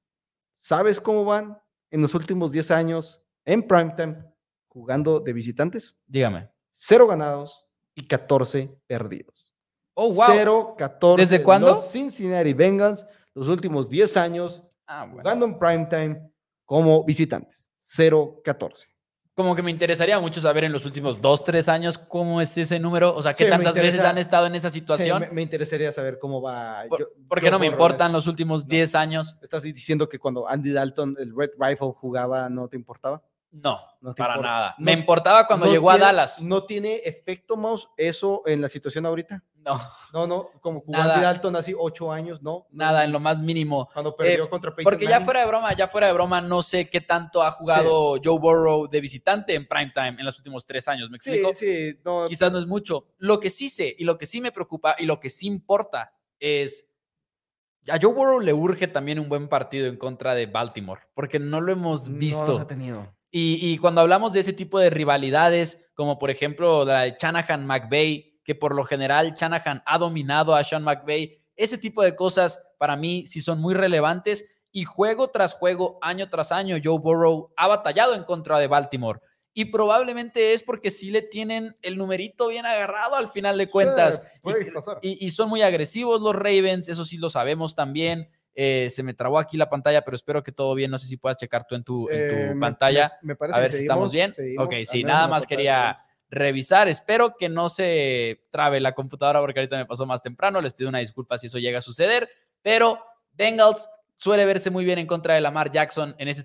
[SPEAKER 2] ¿sabes cómo van en los últimos 10 años en primetime jugando de visitantes?
[SPEAKER 1] Dígame.
[SPEAKER 2] Cero ganados y 14 perdidos.
[SPEAKER 1] Oh, wow.
[SPEAKER 2] 0, 14.
[SPEAKER 1] ¿Desde cuándo?
[SPEAKER 2] Los Cincinnati Bengals, los últimos 10 años
[SPEAKER 1] Ah, bueno.
[SPEAKER 2] jugando en primetime como visitantes. 0, 14.
[SPEAKER 1] Como que me interesaría mucho saber en los últimos dos, tres años cómo es ese número. O sea, qué
[SPEAKER 2] Sí,
[SPEAKER 1] tantas veces han estado en esa
[SPEAKER 2] Sí,
[SPEAKER 1] situación.
[SPEAKER 2] me, me interesaría saber cómo va.
[SPEAKER 1] Por-
[SPEAKER 2] yo-
[SPEAKER 1] porque
[SPEAKER 2] yo
[SPEAKER 1] no me importan
[SPEAKER 2] eso.
[SPEAKER 1] los últimos
[SPEAKER 2] No.
[SPEAKER 1] 10 años.
[SPEAKER 2] ¿Estás diciendo que cuando Andy Dalton, el Red Rifle, jugaba, no te importaba?
[SPEAKER 1] No,
[SPEAKER 2] No
[SPEAKER 1] para
[SPEAKER 2] importa.
[SPEAKER 1] nada.
[SPEAKER 2] No-
[SPEAKER 1] me importaba cuando
[SPEAKER 2] ¿No
[SPEAKER 1] llegó a Dallas.
[SPEAKER 2] ¿No tiene efecto, Mouse, eso en la situación ahorita?
[SPEAKER 1] No,
[SPEAKER 2] No, no, como jugó
[SPEAKER 1] Nada.
[SPEAKER 2] Andy Dalton así ocho años, ¿no? No,
[SPEAKER 1] nada, en lo más mínimo.
[SPEAKER 2] Cuando perdió contra Peyton
[SPEAKER 1] Porque ya fuera de broma, ya fuera de broma, no sé qué tanto ha jugado Joe Burrow de visitante en primetime en los últimos tres años. ¿Me
[SPEAKER 2] Sí,
[SPEAKER 1] explico?
[SPEAKER 2] sí, no,
[SPEAKER 1] Quizás no es mucho. Lo que sí sé y lo que sí me preocupa y lo que sí importa es. A Joe Burrow le urge también un buen partido en contra de Baltimore, porque no lo hemos
[SPEAKER 2] no
[SPEAKER 1] visto.
[SPEAKER 2] los ha tenido.
[SPEAKER 1] Y, y cuando hablamos de ese tipo de rivalidades, como por ejemplo la de Shanahan McVay, que por lo general Shanahan ha dominado a Sean McVay, ese tipo de cosas para mí sí son muy relevantes. Y juego tras juego, año tras año, Joe Burrow ha batallado en contra de Baltimore. Y probablemente es porque sí le tienen el numerito bien agarrado al final de cuentas.
[SPEAKER 2] Sí, puede
[SPEAKER 1] Y-
[SPEAKER 2] pasar.
[SPEAKER 1] y, y son muy agresivos los Ravens, eso sí lo sabemos también. Eh, se me trabó aquí la pantalla, pero espero que todo bien. No sé si puedas checar tú en tu, en tu
[SPEAKER 2] Eh, me-
[SPEAKER 1] pantalla.
[SPEAKER 2] me, me parece
[SPEAKER 1] A
[SPEAKER 2] que
[SPEAKER 1] ver si estamos bien.
[SPEAKER 2] seguimos,
[SPEAKER 1] ok, sí, nada más quería revisar. Espero que no se trabe la computadora porque ahorita me pasó más temprano. Les pido una disculpa si eso llega a suceder. Pero Bengals suele verse muy bien en contra de Lamar Jackson en ese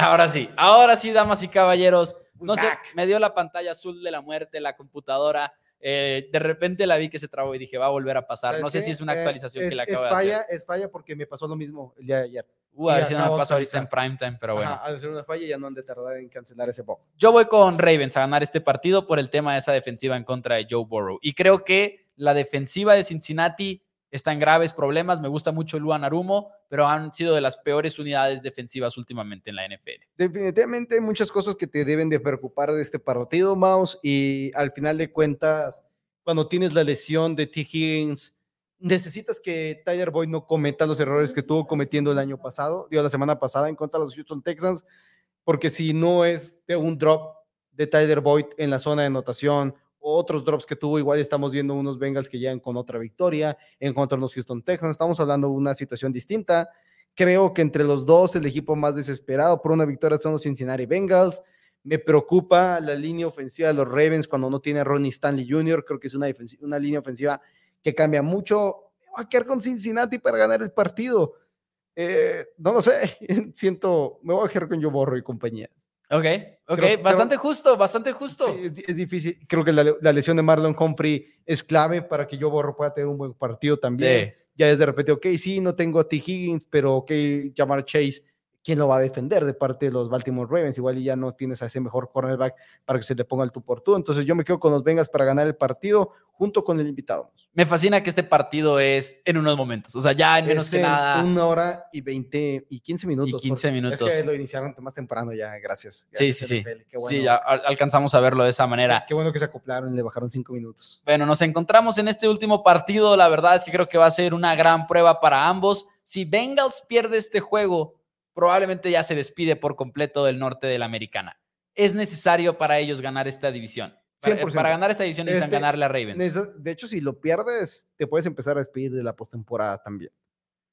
[SPEAKER 1] Ahora sí, ahora sí, damas y caballeros. No sé, me dio la pantalla azul de la muerte, la computadora. eh, de repente la vi que se trabó y dije, va a volver a pasar.
[SPEAKER 2] ¿Sabes
[SPEAKER 1] No sé
[SPEAKER 2] qué?
[SPEAKER 1] si es una
[SPEAKER 2] Eh,
[SPEAKER 1] actualización
[SPEAKER 2] es,
[SPEAKER 1] que le
[SPEAKER 2] es
[SPEAKER 1] acabo de hacer.
[SPEAKER 2] Es falla porque me pasó lo mismo el día de ayer.
[SPEAKER 1] Uh, a ver si no me pasa ahorita en
[SPEAKER 2] actualizar.
[SPEAKER 1] primetime, pero bueno.
[SPEAKER 2] Al hacer una falla ya no han de tardar en cancelar ese poco.
[SPEAKER 1] Yo voy con Ravens a ganar este partido por el tema de esa defensiva en contra de Joe Burrow. Y creo que la defensiva de Cincinnati está en graves problemas. Me gusta mucho Luan Arumo, pero han sido de las peores unidades defensivas últimamente en la NFL.
[SPEAKER 2] Definitivamente muchas cosas que te deben de preocupar de este partido, Mouse, y al final de cuentas, cuando tienes la lesión de T. Higgins, necesitas que Tyler Boyd no cometa los errores que estuvo cometiendo el año pasado, dio la semana pasada en contra de los Houston Texans, porque si no es de un drop de Tyler Boyd en la zona de anotación, otros drops que tuvo, igual estamos viendo unos Bengals que llegan con otra victoria en contra de los Houston Texans, estamos hablando de una situación distinta. Creo que entre los dos, el equipo más desesperado por una victoria son los Cincinnati Bengals. Me preocupa la línea ofensiva de los Ravens cuando no tiene a Ronnie Stanley Jr. Creo que es una, línea ofensiva que cambia mucho. Voy a quedar con Cincinnati para ganar el partido. Eh, no lo sé. Siento, me voy a quedar con Joe Burrow y compañía.
[SPEAKER 1] Ok, ok,
[SPEAKER 2] Creo-
[SPEAKER 1] bastante justo, bastante justo.
[SPEAKER 2] Sí, es, es difícil. Creo que la, la lesión de Marlon Humphrey es clave para que Joe Burrow pueda tener un buen partido también.
[SPEAKER 1] Sí.
[SPEAKER 2] Ya es de repente, ok, sí, no tengo a T. Higgins, pero ok, Jamar Chase, ¿quién lo va a defender de parte de los Baltimore Ravens? Igual y ya no tienes a ese mejor cornerback para que se le ponga el tú por tú. Entonces yo me quedo con los Vengas para ganar el partido junto con el invitado.
[SPEAKER 1] Me fascina que este partido es en unos momentos, o sea, ya en menos
[SPEAKER 2] Es
[SPEAKER 1] que nada.
[SPEAKER 2] Una hora y 20 y 15 minutos.
[SPEAKER 1] 15
[SPEAKER 2] porque
[SPEAKER 1] minutos.
[SPEAKER 2] Es que lo iniciaron más temprano ya, gracias.
[SPEAKER 1] Sí,
[SPEAKER 2] Gracias,
[SPEAKER 1] sí, sí.
[SPEAKER 2] NFL, Qué bueno,
[SPEAKER 1] Sí, ya al- alcanzamos a verlo de esa manera.
[SPEAKER 2] Qué, qué bueno que se acoplaron y le bajaron 5 minutos.
[SPEAKER 1] Bueno, nos encontramos en este último partido. La verdad es que creo que va a ser una gran prueba para ambos. Si Bengals pierde este juego, probablemente ya se despide por completo del norte de la americana. Es necesario para ellos ganar esta división. Para,
[SPEAKER 2] 100%.
[SPEAKER 1] para ganar esta división necesitan
[SPEAKER 2] Este,
[SPEAKER 1] ganarle a Ravens.
[SPEAKER 2] De hecho, si lo pierdes, te puedes empezar a despedir de la postemporada también.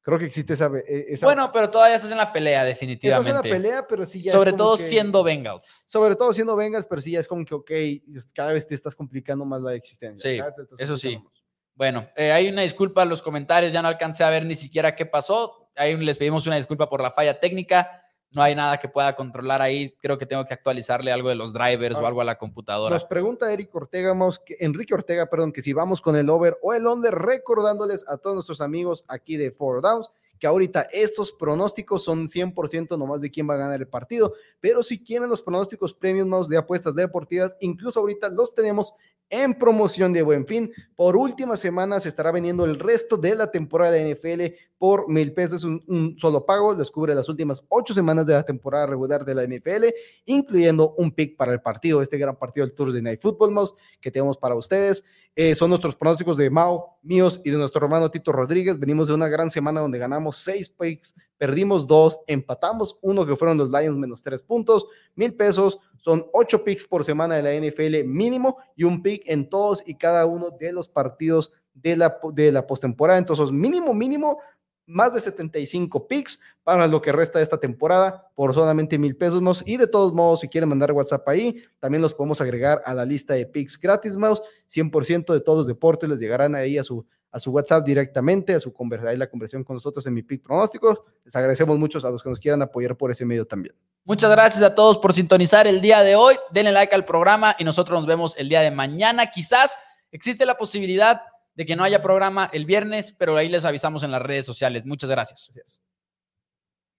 [SPEAKER 2] Creo que existe esa. eh, esa
[SPEAKER 1] Bueno, pero todavía estás en la pelea,
[SPEAKER 2] estás
[SPEAKER 1] definitivamente.
[SPEAKER 2] en la pelea, pero sí ya. es
[SPEAKER 1] Sobre
[SPEAKER 2] como
[SPEAKER 1] todo
[SPEAKER 2] que-
[SPEAKER 1] siendo Bengals.
[SPEAKER 2] Sobre todo siendo Bengals, pero sí ya es como que, ok, cada vez te estás complicando más la existencia.
[SPEAKER 1] Sí,
[SPEAKER 2] estás
[SPEAKER 1] eso sí.
[SPEAKER 2] más.
[SPEAKER 1] Bueno, eh, hay una disculpa en los comentarios, ya no alcancé a ver ni siquiera qué pasó. Ahí les pedimos una disculpa por la falla técnica. No hay nada que pueda controlar ahí. Creo que tengo que actualizarle algo de los drivers o algo a la computadora.
[SPEAKER 2] Nos pregunta Eric Ortega, que- Enrique Ortega, perdón, que si vamos con el over o el under, recordándoles a todos nuestros amigos aquí de Four Downs que ahorita estos pronósticos son 100% nomás de quién va a ganar el partido, pero si quieren los pronósticos premium mouse de apuestas deportivas, incluso ahorita los tenemos en promoción de Buen Fin. Por última semana se estará vendiendo el resto de la temporada de NFL por mil pesos, un, solo pago, les cubre las últimas ocho semanas de la temporada regular de la NFL, incluyendo un pick para el partido, este gran partido del Thursday Night Football Mouse que tenemos para ustedes. Eh, son nuestros pronósticos de Mao, míos y de nuestro hermano Tito Rodríguez. Venimos de una gran semana donde ganamos seis picks, perdimos dos, empatamos uno que fueron los Lions menos tres puntos, mil pesos. Son ocho picks por semana de la NFL mínimo y un pick en todos y cada uno de los partidos de la, de la postemporada. Entonces, mínimo, mínimo, más de 75 picks para lo que resta de esta temporada por solamente mil pesos más. Y de todos modos, si quieren mandar WhatsApp ahí, también los podemos agregar a la lista de picks gratis, mouse. 100% de todos los deportes les llegarán ahí a su, a su WhatsApp directamente, a su conversa, ahí la conversión con nosotros en mi pick pronósticos. Les agradecemos mucho a los que nos quieran apoyar por ese medio también.
[SPEAKER 1] Muchas gracias a todos por sintonizar el día de hoy. Denle like al programa y nosotros nos vemos el día de mañana. Quizás existe la posibilidad de que no haya programa el viernes, pero ahí les avisamos en las redes sociales. Muchas gracias.
[SPEAKER 2] Gracias.